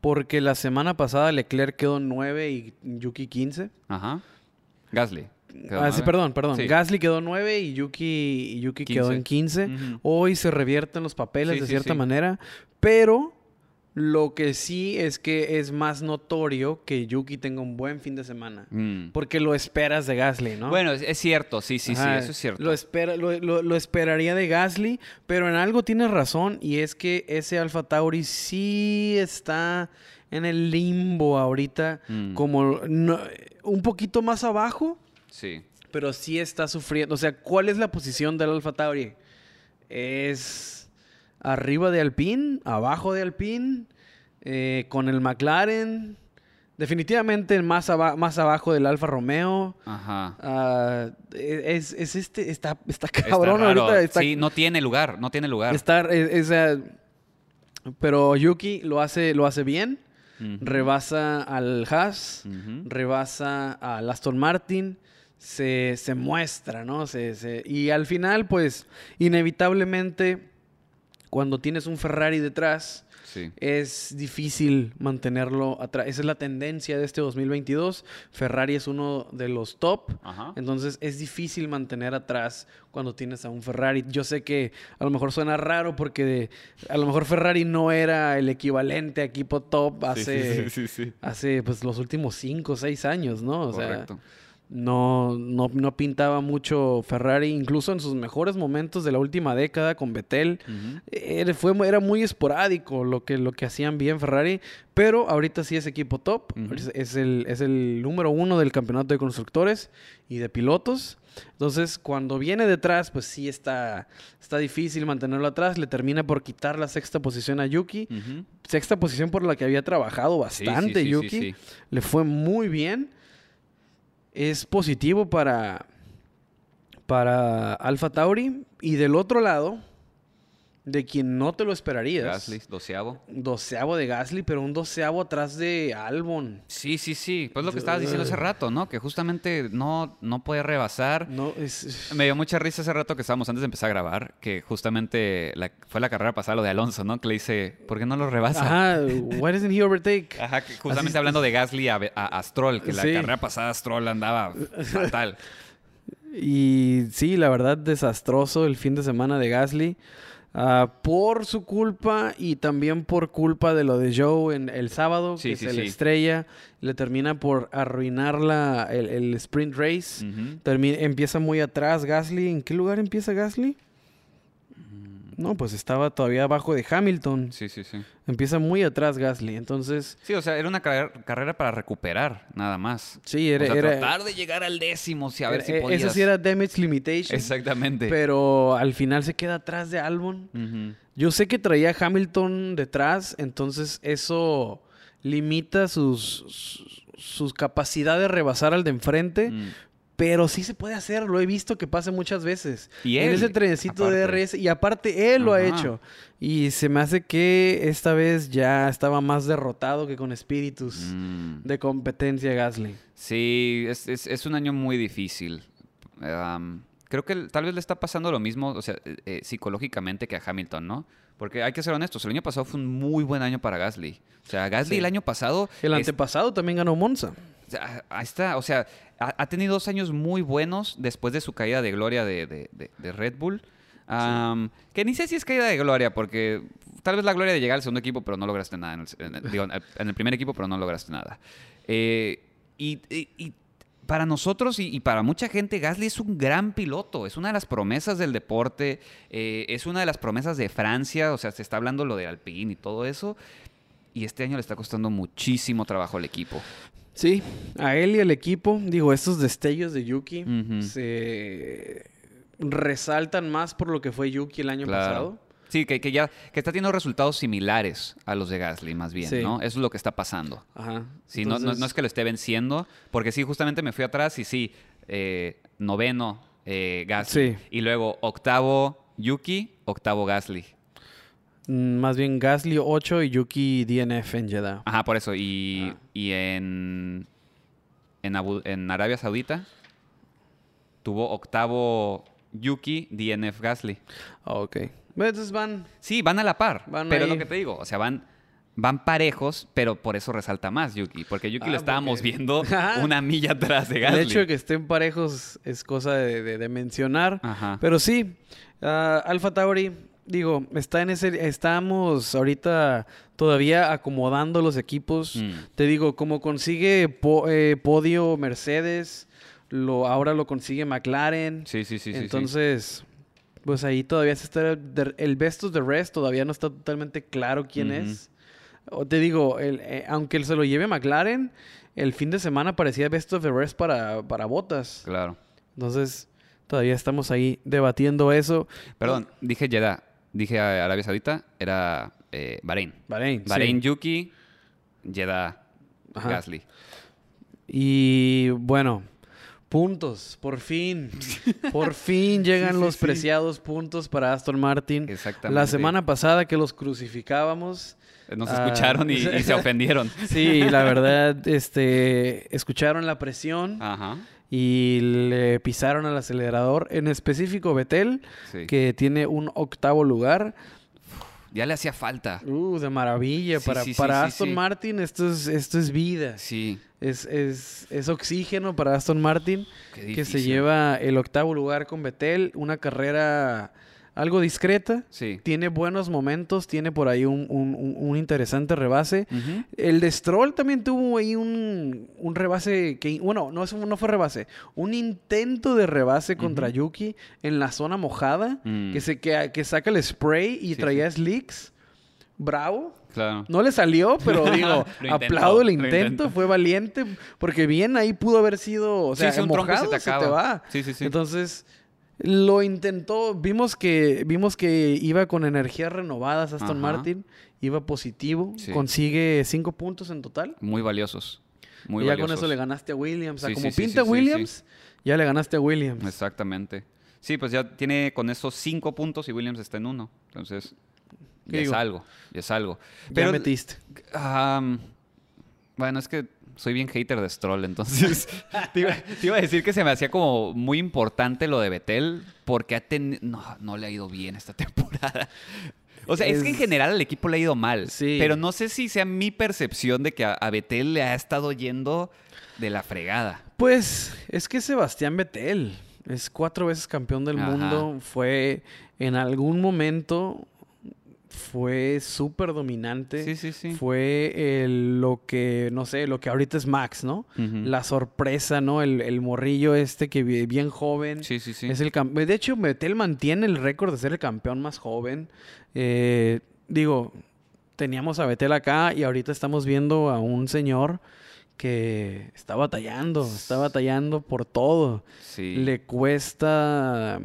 Porque la semana pasada Leclerc quedó 9 y Yuki 15. Ajá. Gasly. Ah, sí, perdón, perdón. Sí. Gasly quedó 9 y Yuki, y Yuki quedó 15. en 15. Ujú. Hoy se revierten los papeles Sí, de cierta manera, pero lo que sí es que es más notorio que Yuki tenga un buen fin de semana. Mm. Porque lo esperas de Gasly, ¿no? Bueno, es, es cierto, sí, sí, Ajá, sí, eso es cierto. Lo, espera, lo, lo- lo esperaría de Gasly, pero en algo tienes razón y es que ese Alfa Tauri sí está en el limbo ahorita, Mm. como no- un poquito más abajo, Sí. pero sí está sufriendo. O sea, ¿cuál es la posición del Alfa Tauri? Es arriba de Alpine, abajo de Alpine, eh, con el McLaren. Definitivamente más, aba- más abajo del Alfa Romeo. Ajá. Ah, es, es este, está, está cabrón ahorita. Está, Sí, no tiene lugar, no tiene lugar. está- es- es, ah, pero Yuki lo hace, lo hace bien. Rebasa al Haas, rebasa al Aston Martin. Se, se muestra, ¿no? Se, se- y al final, pues, inevitablemente, cuando tienes un Ferrari detrás, Sí. es difícil mantenerlo atrás. Esa es la tendencia de este 2022. Ferrari es uno de los top. Ajá. Entonces es difícil mantener atrás cuando tienes a un Ferrari. Yo sé que a lo mejor suena raro porque de- a lo mejor Ferrari no era el equivalente a equipo top hace, sí, sí, hace pues, los últimos 5 o 6 años, ¿no? O sea, Correcto. No, no, no pintaba mucho Ferrari, incluso en sus mejores momentos de la última década con Vettel. Ujú. Era, fue, era muy esporádico lo que, lo que hacían bien Ferrari, pero ahorita sí es equipo top. Es, es el, es el número uno del campeonato de constructores y de pilotos. Entonces, cuando viene detrás, pues sí está, está difícil mantenerlo atrás. Le termina por quitar la sexta posición a Yuki. Sexta posición por la que había trabajado sí, bastante sí, sí, Yuki. Le fue muy bien. Es positivo para, para Alfa Tauri. Y del otro lado, de quien no te lo esperarías. Gasly, doceavo. Doceavo de Gasly, pero un doceavo atrás de Albon. Sí, sí, sí. Pues lo que estabas diciendo hace rato, ¿no? Que justamente no, no puede rebasar. No, es... Me dio mucha risa ese rato que estábamos antes de empezar a grabar, que justamente la- fue la carrera pasada lo de Alonso, ¿no? Que le dice, ¿por qué no lo rebasa? Ajá, why doesn't he overtake? Ajá, que justamente Así- hablando de Gasly a, a- a Stroll, que la Sí. carrera pasada Stroll andaba fatal. Y sí, la verdad, desastroso el fin de semana de Gasly. Ah, por su culpa y también por culpa de lo de Joe en el sábado, Sí, que sí, se le estrella, le termina por arruinar la, el, el sprint race. Ujú. Termi- empieza muy atrás Gasly. ¿En qué lugar empieza Gasly? No, pues estaba todavía abajo de Hamilton. Sí, sí, sí. Empieza muy atrás Gasly. Entonces, Sí, o sea, era una carrera, carrera para recuperar, nada más. sí, era... o sea, era- tratar de llegar al décimo, sí, a ver era- si eh, podías. Eso sí era damage limitation. Exactamente. Pero al final se queda atrás de Albon. Yo sé que traía a Hamilton detrás, entonces eso limita sus, sus, sus capacidad de rebasar al de enfrente, Mm. Pero sí se puede hacer, lo he visto que pasa muchas veces. Y en él, ese trenecito de. RS, y aparte él lo ha hecho. Y se me hace que esta vez ya estaba más derrotado que con espíritus Mm. de competencia Gasly. Sí, es, es- es un año muy difícil. Am, creo que tal vez le está pasando lo mismo, o sea, eh, eh, psicológicamente que a Hamilton, ¿no? Porque hay que ser honestos, el año pasado fue un muy buen año para Gasly. O sea, Gasly Sí. el año pasado... El es- antepasado también ganó Monza. Ahí está, o sea, ha, tenido dos años muy buenos después de su caída de gloria de, de- de- de Red Bull. Que ni sé si es caída de gloria, porque tal vez la gloria de llegar al segundo equipo, pero no lograste nada. En el, en el- digo, en el primer equipo, pero no lograste nada. Eh, y, y- y para nosotros y, y para mucha gente, Gasly es un gran piloto. Es una de las promesas del deporte. eh, es una de las promesas de Francia. O sea, se está hablando lo de Alpine y todo eso. Y este año le está costando muchísimo trabajo al equipo. Sí, a él y al equipo, digo, estos destellos de Yuki se resaltan más por lo que fue Yuki el año Claro. pasado. Sí, que, que ya que está teniendo resultados similares a los de Gasly, más bien, Sí. ¿no? Eso es lo que está pasando. Ajá. Sí, no- no, no es que lo esté venciendo, porque sí, justamente me fui atrás y sí, eh, noveno eh, Gasly. Sí. Y luego octavo Yuki, octavo Gasly. Mm, Más bien Gasly 8 y Yuki DNF en Jeddah. Ajá, por eso. Y, Ah. y en, en, Abu- en Arabia Saudita tuvo octavo Yuki, DNF Gasly. Ah, ok. Entonces van. Sí, van a la par. Van pero ahí. lo que te digo, o sea, van, van parejos, pero por eso resalta más Yuki. Porque Yuki Ah, lo estábamos porque- viendo una milla atrás de El Gasly. hecho de que estén parejos es cosa de, de- de mencionar. Ajá. Pero sí, ah, Alfa Tauri, digo, está en ese, estamos ahorita todavía acomodando los equipos. Mm. Te digo, como consigue po- eh, podio Mercedes, lo, ahora lo consigue McLaren. Sí, sí, sí. Entonces, pues ahí todavía se está el, el best of the rest, todavía no está totalmente claro quién es. O te digo, el, eh, aunque se lo lleve McLaren, el fin de semana parecía best of the rest para, para botas. Claro. Entonces, todavía estamos ahí debatiendo eso. Perdón, dije Jeddah. Dije a Arabia Saudita. Era eh, Bahrein. Bahrein. sí. Yuki. Jeddah, Ajá. Gasly. Y bueno, puntos, por fin. Por fin llegan Sí, sí, los preciados puntos para Aston Martin. Exactamente. La semana pasada que los crucificábamos. Nos Ah, escucharon y, y se ofendieron. Sí, la verdad, este, escucharon la presión Ajá. Y le pisaron al acelerador. En específico, Betel, Sí. que tiene un octavo lugar. Ya le hacía falta. Uh, de maravilla. Sí, para sí, para Aston. Martin, esto es, esto es vida. Sí. Es, es, es oxígeno para Aston Martin, que se lleva el octavo lugar con Betel. Una carrera algo discreta. Sí. Tiene buenos momentos, tiene por ahí un, un- interesante rebase. El de Stroll también tuvo ahí un, un rebase que, bueno, no, no fue rebase, un intento de rebase contra. Yuki en la zona mojada, Mm. que, se, que, que saca el spray y Sí, traía slicks. Bravo. Claro. No le salió, pero digo, intentó, aplaudo el intento, fue valiente, porque bien ahí pudo haber sido, o sea, sí, un tronco y se mojado se, te va. Sí, sí, sí. Entonces, lo intentó, vimos que, vimos que iba con energías renovadas Aston Ajá. Martin, iba positivo, Sí. consigue cinco puntos en total. Muy valiosos. Muy y ya valiosos. con eso le ganaste a Williams. O sea, Sí, como sí, pinta Williams, ya le ganaste a Williams. Exactamente. Sí, pues ya tiene con esos cinco puntos y Williams está en uno. Entonces, ¿Qué ya es algo. Ya es algo. ya Pero, metiste. am, bueno, es que soy bien hater de Stroll, entonces te, iba, te iba a decir que se me hacía como muy importante lo de Betel porque ha teni- no, no le ha ido bien esta temporada. O sea, es, que en general al equipo le ha ido mal. Sí. Pero no sé si sea mi percepción de que a, a Betel le ha estado yendo de la fregada. Pues es que Sebastián Vettel es cuatro veces campeón del Ajá. mundo. Fue en algún momento fue súper dominante. Sí, sí, sí. Fue el- lo que, no sé, lo que ahorita es Max, ¿no? La sorpresa, ¿no? El, el morrillo este que bien joven. Sí, sí, sí. Es el de hecho, Vettel mantiene el récord de ser el campeón más joven. Eh, digo, teníamos a Vettel acá y ahorita estamos viendo a un señor que está batallando, está batallando por todo. Sí. Le cuesta...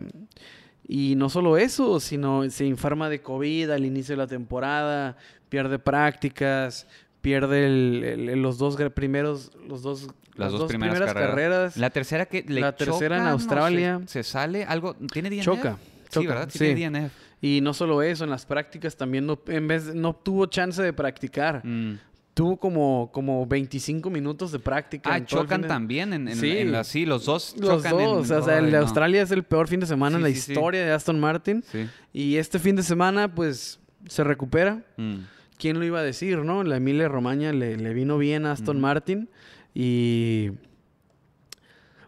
Y no solo eso, sino se enferma de COVID al inicio de la temporada, pierde prácticas, pierde el- el- los dos primeros, los dos, Las dos, primeras, carreras. carreras. La tercera que le La tercera en choca, Australia. se, sale algo. ¿Tiene DNF? Choca, Sí, ¿verdad? sí. Tiene DNF. Y no solo eso, en las prácticas también no, en vez no tuvo chance de practicar. Mm. Tuvo como, como 25 minutos de práctica. Ah, en chocan también en, en, Sí. en la- sí, los dos Los chocan en- dos. o sea, el de no. Australia es el peor fin de semana en la sí, historia de Aston Martin. Sí. Y este fin de semana, pues, se recupera. Mm. ¿Quién lo iba a decir, no? La Emilia Romagna le, le vino bien a Aston. Martin. Y.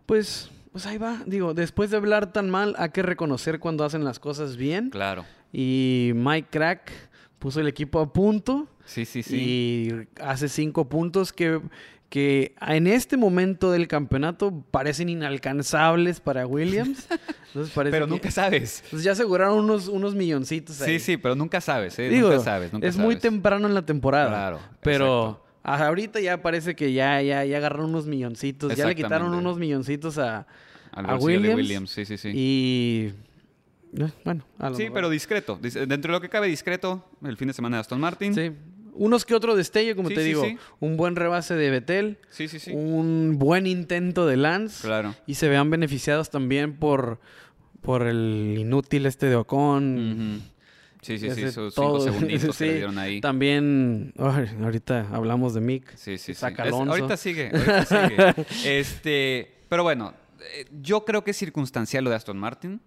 Pues. Pues ahí va. Digo, después de hablar tan mal, hay que reconocer cuando hacen las cosas bien. Claro. Y Mike Crack puso el equipo a punto. Sí, sí, sí. Y hace cinco puntos que, que en este momento del campeonato parecen inalcanzables para Williams. Entonces parece Pero que- nunca sabes. Entonces ya aseguraron unos, unos milloncitos ahí. Sí, sí, pero nunca sabes, ¿eh? Digo, nunca sabes, nunca es muy temprano en la temporada. Claro, Pero ahorita ya parece que ya, ya, ya agarraron unos milloncitos. Ya le quitaron unos milloncitos a, Al a Williams. Williams, sí, sí, sí. Y... eh, Bueno, a lo Sí, mejor. pero discreto. Dis- Dentro de lo que cabe discreto, el fin de semana de Aston Martin. Sí. Unos que otro destello, como Sí, te sí, digo. sí. Un buen rebase de Betel. sí, sí. sí. Un buen intento de Lance. Claro. Y se vean beneficiados también por, por el inútil este de Ocon. Sí, sí, sí, esos cinco segunditos que le dieron ahí. También, ahorita hablamos de Mick. Sí, sí, sí. Es- ahorita sigue, ahorita sigue. Este, pero bueno, eh, yo creo que es circunstancial lo de Aston Martin.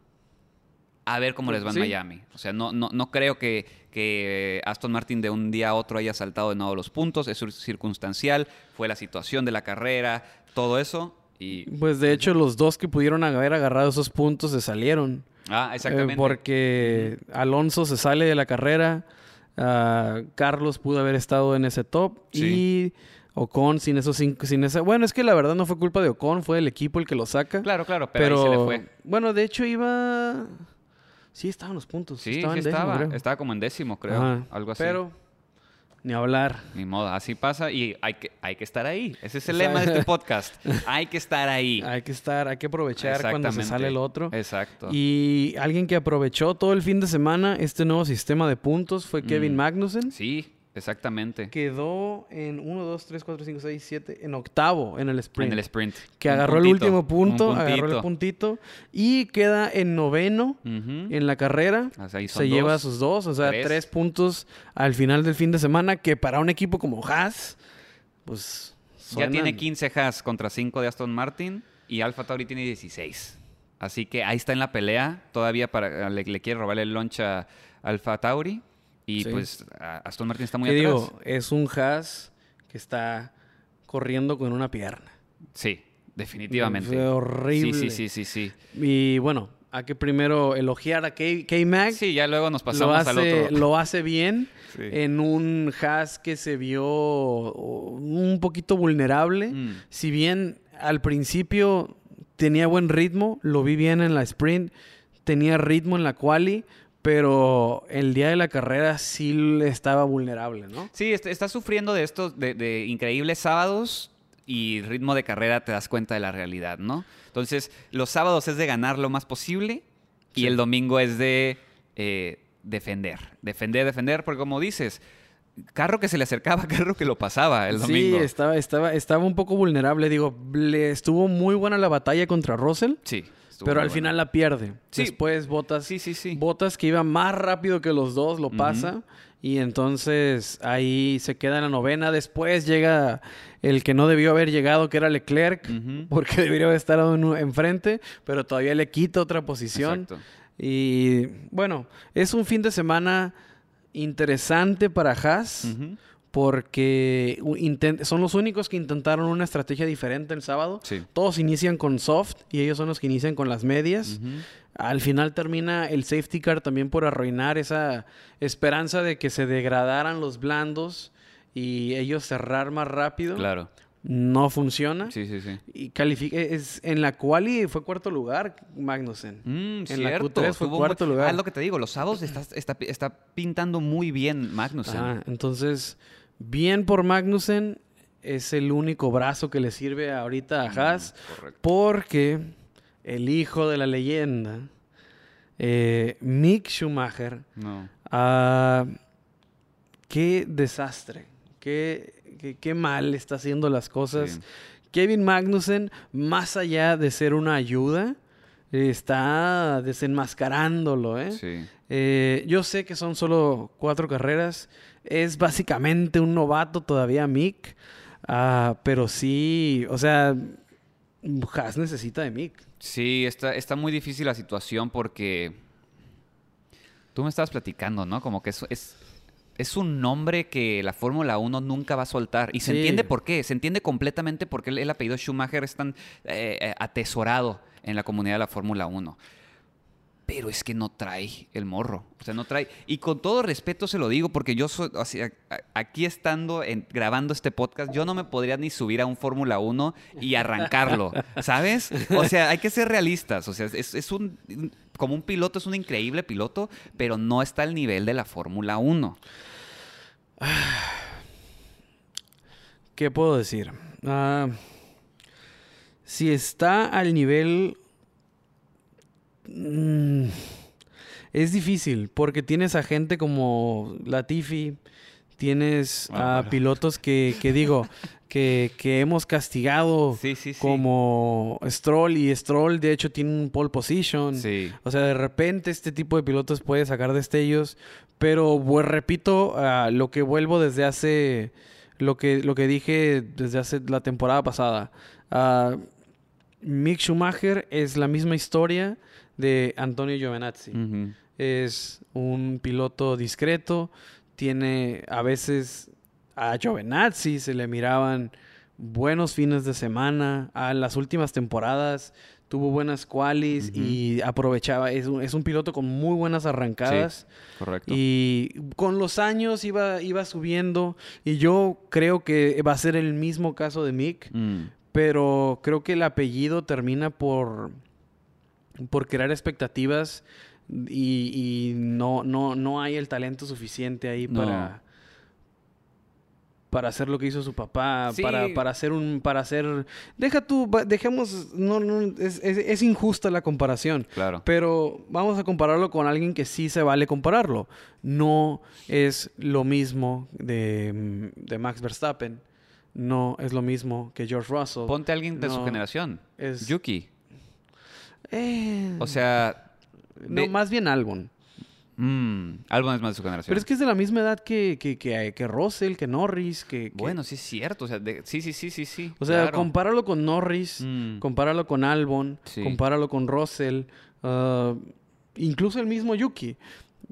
a ver cómo les va en. Miami. O sea, no, no, no creo que, que Aston Martin de un día a otro haya saltado de nuevo los puntos. Es circunstancial, fue la situación de la carrera, todo eso. Y, Pues de hecho, los dos que pudieron haber agarrado esos puntos se salieron. ah, Eh, exactamente. porque Alonso se sale de la carrera. ah, Carlos pudo haber estado en ese top. Sí. Y Ocon sin esos cinco. Sin esa, bueno, es que la verdad no fue culpa de Ocon, fue el equipo el que lo saca. Claro, claro, pero, pero ahí se le fue. bueno, de hecho iba. Sí, estaban los puntos. Sí, estaba sí en décimo, estaba. creo. Estaba como en décimo, creo. Ajá. Algo así. Pero, ni hablar. Ni modo, así pasa y hay que, hay que estar ahí. Ese es el O sea- lema de este podcast. Hay que estar ahí. Hay que estar, hay que aprovechar cuando se sale el otro. Exacto. Y alguien que aprovechó todo el fin de semana este nuevo sistema de puntos fue Kevin Mm. Magnussen. Sí, exactamente. Quedó en 1, 2, 3, 4, 5, 6, 7, en octavo en el sprint. En el sprint. que agarró el puntito, último un punto, agarró el puntito. y queda en noveno Ujú. en la carrera. O sea, Se lleva dos. sus dos, o sea, tres. tres. puntos al final del fin de semana, que para un equipo como Haas, pues... Ya suenan- tiene 15 Haas contra 5 de Aston Martin y Alfa Tauri tiene 16. Así que ahí está en la pelea. Todavía para, le, le quiere robar el launch a Alfa Tauri. Y Sí. pues Aston Martin está muy ¿Qué atrás. digo? Es un Haas que está corriendo con una pierna. Sí, definitivamente. Fue horrible. Sí, sí, sí, sí, sí. Y bueno, hay que primero elogiar a K- K-Mag. Sí, ya luego nos pasamos hace, al otro. lo hace bien Sí. en un Haas que se vio un poquito vulnerable. Mm. Si bien al principio tenía buen ritmo, lo vi bien en la sprint, tenía ritmo en la quali, pero el día de la carrera sí estaba vulnerable, ¿no? Sí, est- está sufriendo de estos, de, de increíbles sábados y ritmo de carrera te das cuenta de la realidad, ¿no? Entonces, los sábados es de ganar lo más posible y Sí. el domingo es de eh, defender, defender, defender, porque como dices, carro que se le acercaba, carro que lo pasaba el domingo. Sí, estaba, estaba, estaba un poco vulnerable. Digo, le estuvo muy buena la batalla contra Russell, Sí, estuvo pero al final la pierde. Sí. Después Botas, Sí, sí, sí. Botas que iba más rápido que los dos, lo pasa. Y entonces ahí se queda en la novena. Después llega el que no debió haber llegado, que era Leclerc, porque debería haber estado en- enfrente, pero todavía le quita otra posición. Exacto. Y bueno, es un fin de semana interesante para Haas. Porque son los únicos que intentaron una estrategia diferente el sábado. Sí. Todos inician con soft y ellos son los que inician con las medias. Al final termina el safety car también por arruinar esa esperanza de que se degradaran los blandos y ellos cerrar más rápido. Claro. No funciona. Sí, sí, sí. Y califica es en la quali fue cuarto lugar Magnussen. Mm, En la cierto. Q3 fue cuarto muy- lugar. Ah, es lo que te digo, los sábados está, está, está pintando muy bien Magnussen. Ajá, entonces, bien por Magnussen, es el único brazo que le sirve ahorita a Haas, correcto. porque el hijo de la leyenda, eh, Mick Schumacher, No. ah, qué desastre, qué, qué, qué mal está haciendo las cosas. Sí. Kevin Magnussen, más allá de ser una ayuda, está desenmascarándolo, ¿eh? Sí. Eh, yo sé que son solo cuatro carreras. Es básicamente un novato todavía, Mick. Ah, pero sí, o sea, Haas necesita de Mick. Sí, está, está muy difícil la situación porque tú me estabas platicando, ¿no? Como que es, es, es un nombre que la Fórmula 1 nunca va a soltar. Y se entiende por qué. Se entiende completamente por qué el, el apellido Schumacher es tan eh, eh, atesorado en la comunidad de la Fórmula 1. Pero es que no trae el morro. O sea, no trae. Y con todo respeto se lo digo, porque yo soy. o sea, aquí estando, en- grabando este podcast, yo no me podría ni subir a un Fórmula 1 y arrancarlo. ¿Sabes? O sea, hay que ser realistas. O sea, es, es un. Como un piloto, es un increíble piloto, pero no está al nivel de la Fórmula 1. ¿Qué puedo decir? Ah, si está al nivel... mm, es difícil, porque tienes a gente como Latifi, tienes Ah, a pilotos que, que digo, que, que hemos castigado Sí, sí, sí. como Stroll, y Stroll de hecho tiene un pole position. O sea, de repente este tipo de pilotos puede sacar destellos, pero pues, repito lo que vuelvo desde hace, lo que, lo que dije desde hace la temporada pasada. Ah, Mick Schumacher es la misma historia de Antonio Giovinazzi. Es un piloto discreto, tiene a veces a Giovinazzi se le miraban buenos fines de semana, a las últimas temporadas tuvo buenas qualis y aprovechaba, es un, es un piloto con muy buenas arrancadas. Correcto. Y con los años iba, iba subiendo. Y yo creo que va a ser el mismo caso de Mick. Mm. Pero creo que el apellido termina por, por crear expectativas. Y, y no, no, no hay el talento suficiente ahí No. para. Para hacer lo que hizo su papá, Sí. para, para hacer un, para hacer, deja tú, dejemos, no, no, es, es- es injusta la comparación, Claro. pero vamos a compararlo con alguien que sí se vale compararlo. No es lo mismo de, de Max Verstappen. No es lo mismo que George Russell. Ponte a alguien de su generación. es- Yuki. Eh, O sea. no, más bien Albon. Mm, Albon es más de su generación. Pero es que es de la misma edad que, que, que, que Russell, que Norris, que... que- Bueno, sí es cierto. O sea, de- sí, sí, sí, sí, sí. o sea, claro. compáralo con Norris, Mm. compáralo con Albon, Sí. compáralo con Russell, ah, incluso el mismo Yuki.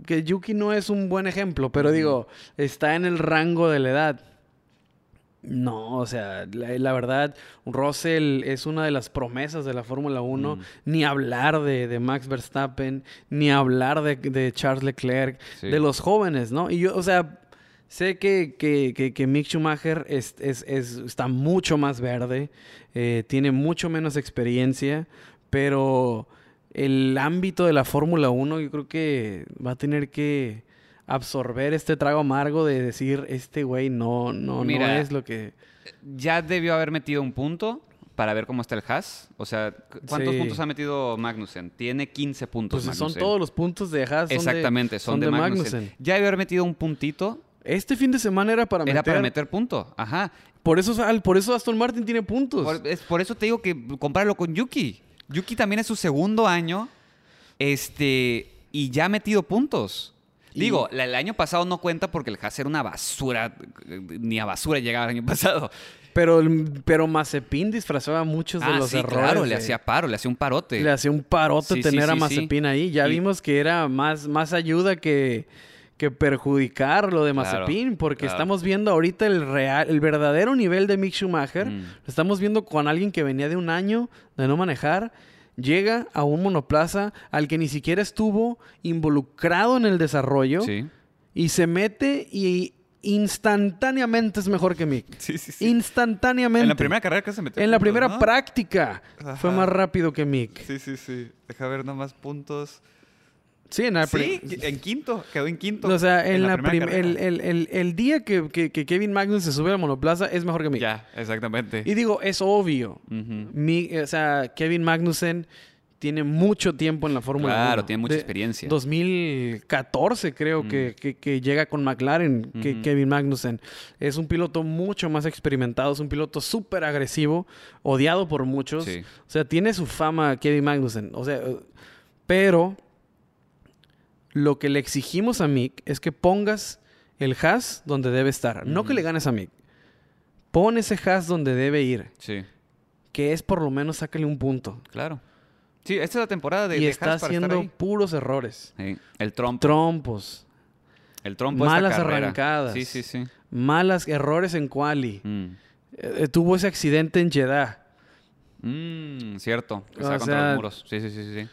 Que Yuki no es un buen ejemplo, pero digo, está en el rango de la edad. No, o sea, la, la verdad, Russell es una de las promesas de la Fórmula 1. Mm. Ni hablar de, de Max Verstappen, ni hablar de, de Charles Leclerc, Sí. de los jóvenes, ¿no? Y yo, o sea, sé que, que, que, que Mick Schumacher es, es- es- está mucho más verde, eh, tiene mucho menos experiencia, pero el ámbito de la Fórmula 1 yo creo que va a tener que absorber este trago amargo de decir, este güey no, no, no Mira, es lo que... Ya debió haber metido un punto para ver cómo está el Haas. O sea, cu- ¿cuántos Sí. puntos ha metido Magnussen? Tiene 15 puntos. Pues son Magnussen. todos los puntos de Haas. son de- Exactamente, son, de, Magnussen. Ya debió haber metido un puntito. Este fin de semana era para Era meter. para meter punto. Ajá. Por eso, por eso Aston Martin tiene puntos. Por, es por eso te digo que compáralo con Yuki. Yuki también es su segundo año. Este. Y ya ha metido puntos. Digo, el año pasado no cuenta porque el Haas era una basura. Ni a basura llegaba el año pasado. Pero, pero Mazepin disfrazaba muchos de Ah, los sí, errores. claro, le hacía paro, le hacía un parote. Le hacía un parote Sí, tener a sí. Mazepin ahí. Ya Y- vimos que era más, más ayuda que, que perjudicar lo de Claro, Mazepin. Porque claro. estamos viendo ahorita el real, el verdadero nivel de Mick Schumacher. Mm. Lo estamos viendo con alguien que venía de un año de no manejar. Llega a un monoplaza al que ni siquiera estuvo involucrado en el desarrollo. Sí. Y se mete y instantáneamente es mejor que Mick. Sí, sí, sí. Instantáneamente. En la primera carrera que se metió. En la primera ¿no? práctica fue más rápido que Mick. Sí, sí, sí. Deja ver nomás puntos. Sí, en la Sí, en quinto. Quedó en quinto. O sea, en, la prim- carrera. el, el- el- el día que, que- que Kevin Magnus se sube al monoplaza es mejor que Mick. Ya, exactamente. Y digo, es obvio. Mi- o sea, Kevin Magnussen tiene mucho tiempo en la Fórmula 1. Claro, tiene mucha experiencia. 2014 creo Mm. que, que- que llega con McLaren, que. Kevin Magnussen. Es un piloto mucho más experimentado, es un piloto súper agresivo, odiado por muchos. Sí. O sea, tiene su fama Kevin Magnussen. O sea, eh, pero lo que le exigimos a Mick es que pongas el Haas donde debe estar. No que le ganes a Mick. Pon ese Haas donde debe ir. Sí, Que es por lo menos sácale un punto. claro. Sí, esta es la temporada de y de está para haciendo puros errores. Sí, El trompo. Trompos. el trompo esta malas arrancadas. Sí, sí, sí. Malas errores en quali. Mm. Eh, eh, tuvo ese accidente en Jeddah. Mm, cierto. Que O contra los muros. Sí, sí, sí, sí.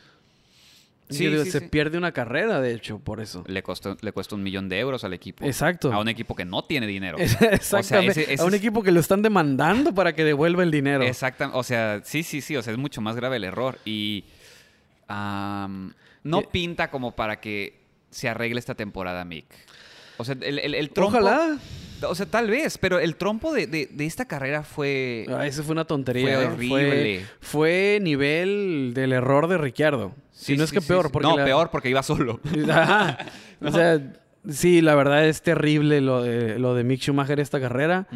Sí. Sí, se sí. pierde una carrera, de hecho, por eso. Le, costó, le cuesta un millón de euros al equipo. Exacto. A un equipo que no tiene dinero. Exactamente. ese- ese a un es- equipo que lo están demandando para que devuelva el dinero. Exactamente. O sea, sí, sí, sí. O sea, es mucho más grave el error. Y no pinta como para que se arregle esta temporada, Mick. O sea, el, el, el trompo... Ojalá. O sea, tal vez. Pero el trompo de, de- de esta carrera fue... Ah, eso fue una tontería. Fue ¿eh? horrible. Fue, fue nivel del error de Ricciardo. si Sí, no es que sí, peor. Porque no, la- peor porque iba solo. Ajá. O sea, sí, la verdad es terrible lo de, lo de Mick Schumacher esta carrera.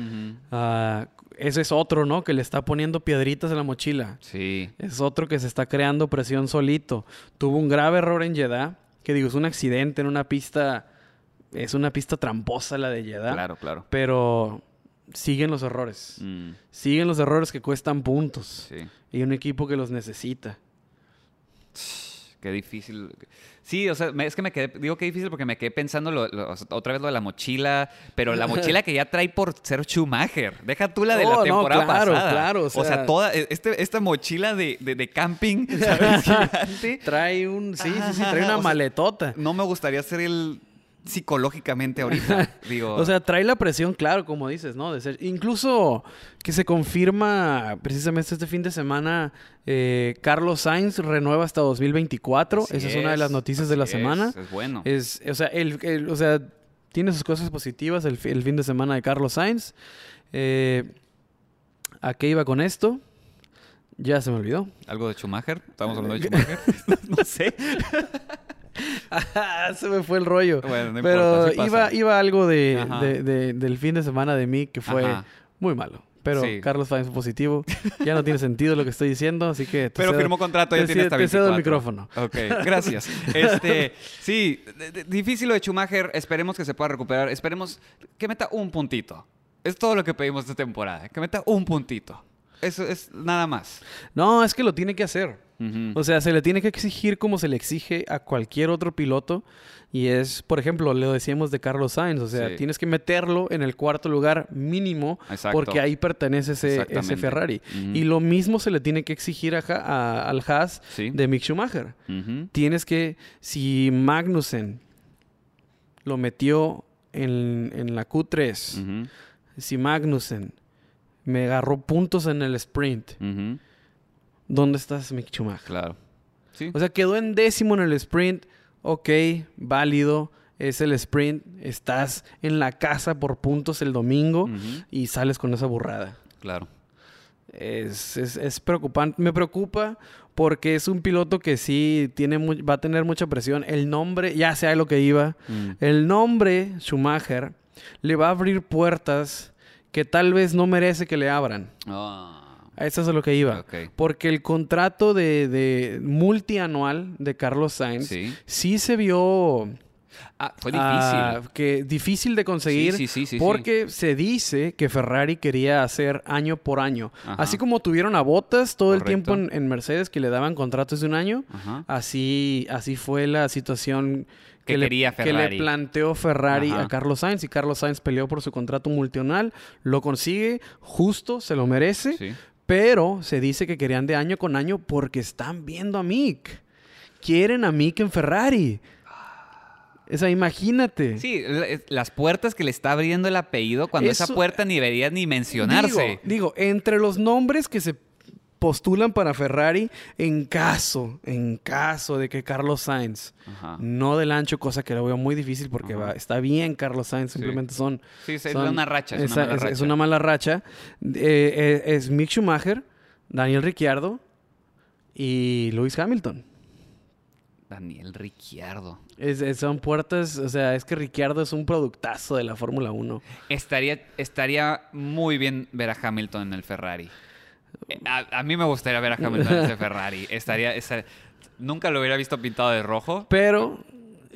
Ah, ese es otro, ¿no? Que le está poniendo piedritas en la mochila. Sí. Es otro que se está creando presión solito. Tuvo un grave error en Jeddah, que digo, es un accidente en una pista, es una pista tramposa la de Jeddah, Claro, claro. pero siguen los errores. Mm, Siguen los errores que cuestan puntos. sí. Y un equipo que los necesita. Qué difícil. Sí, o sea, es que me quedé, digo que difícil porque me quedé pensando lo- lo- otra vez lo de la mochila, pero la mochila que ya trae por ser Schumacher. Deja tú la de Oh, la no, temporada claro, pasada. claro, o o sea, toda este, esta mochila de, de- de camping, ¿sabes? Gigante. Trae un, sí, sí, sí, trae una sea, maletota. No me gustaría ser el psicológicamente ahorita. Digo, O sea, trae la presión, claro, como dices, ¿no? De ser, incluso que se confirma precisamente este fin de semana, eh, Carlos Sainz renueva hasta 2024. así Esa es, una de las noticias de la es, semana. Es, bueno. Es, o sea, el, el- o sea, tiene sus cosas positivas el, fi- el fin de semana de Carlos Sainz. Eh, ¿A qué iba con esto? Ya se me olvidó. ¿Algo de Schumacher? ¿Estamos hablando de Schumacher? no sé. se me fue el rollo. Bueno, no Pero importa, pasa. iba, iba algo de, de- de- del fin de semana de mí que fue Ajá. muy malo. Pero Sí. Carlos Sainz positivo. Ya no tiene sentido lo que estoy diciendo, así que... Pero cedo- firmó contrato, ya tiene Te cedo el 24. micrófono. Ok, gracias. Este, sí, difícil lo de Schumacher. Esperemos que se pueda recuperar. Esperemos que meta un puntito. Es todo lo que pedimos esta temporada. Que meta un puntito. Eso es nada más. No, es que lo tiene que hacer. O sea, se le tiene que exigir como se le exige a cualquier otro piloto. Y es, por ejemplo, lo decíamos de Carlos Sainz. O sea, Sí. tienes que meterlo en el cuarto lugar mínimo Exacto. porque ahí pertenece ese, ese. Ferrari. Y lo mismo se le tiene que exigir a al Haas Sí. de Mick Schumacher. Tienes que, si Magnussen lo metió en, en la Q3, Ujú. si Magnussen me agarró puntos en el sprint. ¿Dónde estás Mick Schumacher? Claro. Sí. O sea, quedó en décimo en el sprint. Ok, válido. Es el sprint. Estás en la casa por puntos el domingo y sales con esa burrada. Claro. Es, es- es preocupante. Me preocupa porque es un piloto que sí tiene va a tener mucha presión. El nombre, ya sé a lo que iba. Mm. El nombre Schumacher le va a abrir puertas que tal vez no merece que le abran. Ah. Eso es a lo que iba. Porque el contrato de, de multianual de Carlos Sainz Sí. sí se vio Ah, fue difícil. ah, que difícil de conseguir Sí, sí, sí, porque se dice que Ferrari quería hacer año por año. Ajá. Así como tuvieron a Botas todo Correcto. el tiempo en, en Mercedes que le daban contratos de un año, Ajá. así, así fue la situación Que le, quería que le Ferrari. planteó Ferrari Ajá. a Carlos Sainz y Carlos Sainz peleó por su contrato multianual, lo consigue, justo, se lo merece. Pero se dice que querían de año con año porque están viendo a Mick. Quieren a Mick en Ferrari. O sea, imagínate. Sí, la- las puertas que le está abriendo el apellido cuando esa puerta ni debería ni mencionarse. Digo, digo, entre los nombres que se postulan para Ferrari, en caso, en caso de que Carlos Sainz Ajá. no del ancho, cosa que lo veo muy difícil porque va- está bien Carlos Sainz, simplemente son... Sí, es una racha, es esa- una mala es- racha. es una mala racha. Eh, eh, es Mick Schumacher, Daniel Ricciardo y Lewis Hamilton. Daniel Ricciardo. Es- es- son puertas, o sea, es que Ricciardo es un productazo de la Fórmula 1. Estaría, estaría muy bien ver a Hamilton en el Ferrari. A, a mí me gustaría ver a Hamilton en ese Ferrari. Estaría, nunca lo hubiera visto pintado de rojo. Pero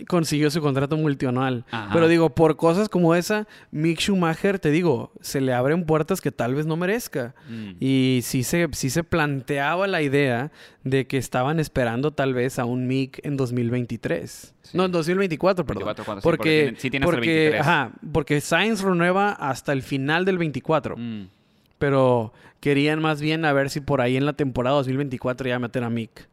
consiguió su contrato multianual. Ajá. Pero digo, por cosas como esa, Mick Schumacher, te digo, se le abren puertas que tal vez no merezca. Mm. Y sí se, sí se planteaba la idea de que estaban esperando tal vez a un Mick en 2023. Sí. No, en 2024, perdón. 24, cuando sí, porque porque, tiene- sí el porque, 23. ajá, porque Sainz renueva hasta el final del 24. Mm. Pero querían más bien a ver si por ahí en la temporada 2024 ya meter a Mick.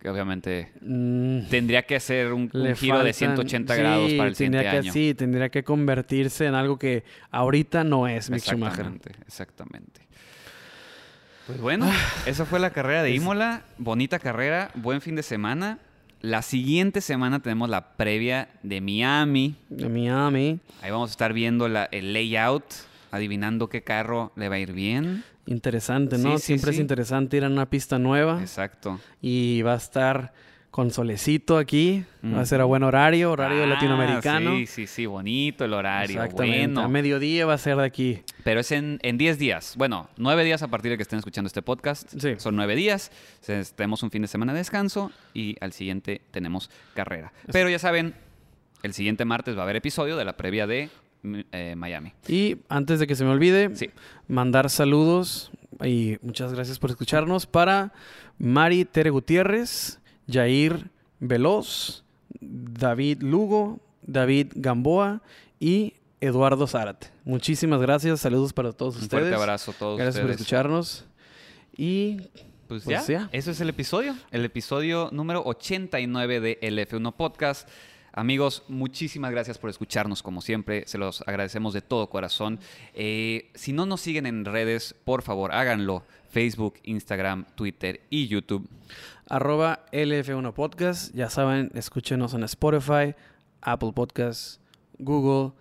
Que obviamente Mm, tendría que hacer un, giro de faltan- 180 grados para el tendría siguiente que, año. Sí, tendría que convertirse en algo que ahorita no es Mick Schumacher. Exactamente, exactamente. Pues bueno, esa fue la carrera de Imola. Bonita carrera, buen fin de semana. La siguiente semana tenemos la previa de Miami. De Miami. Ahí vamos a estar viendo la- el layout, adivinando qué carro le va a ir bien. Interesante, ¿no? Sí, sí, Siempre sí. es interesante ir a una pista nueva. Exacto. Y va a estar con solecito aquí. Va a ser a buen horario, horario Ah, latinoamericano. Sí, sí, sí, bonito el horario. Exactamente. Bueno. A mediodía va a ser de aquí. Pero es en, en 10 días. Bueno, 9 días a partir de que estén escuchando este podcast. Sí. Son 9 días. Tenemos un fin de semana de descanso y al siguiente tenemos carrera. Pero ya saben, el siguiente martes va a haber episodio de la previa de eh, Miami. Y antes de que se me olvide, Sí. mandar saludos y muchas gracias por escucharnos para Mari Tere Gutiérrez, Jair Veloz, David Lugo, David Gamboa y Eduardo Zárate. Muchísimas gracias, saludos para todos Un ustedes. fuerte abrazo a todos Gracias por escucharnos. Y Pues, Pues ya, ya. eso es el episodio, el episodio número 89 de el F1 Podcast. Amigos, muchísimas gracias por escucharnos como siempre, se los agradecemos de todo corazón. Eh, si no nos siguen en redes, por favor háganlo. Facebook, Instagram, Twitter y YouTube. arroba LF1 Podcast. Ya saben, escúchenos en Spotify, Apple Podcasts, Google,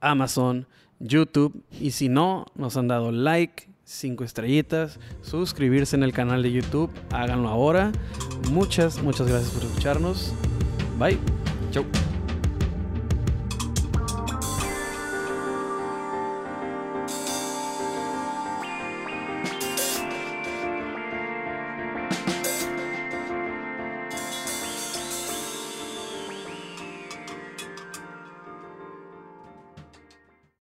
Amazon, YouTube. Y si no, nos han dado like, cinco estrellitas, suscribirse en el canal de YouTube. Háganlo ahora. Muchas, muchas gracias por escucharnos. Bye. Ciao.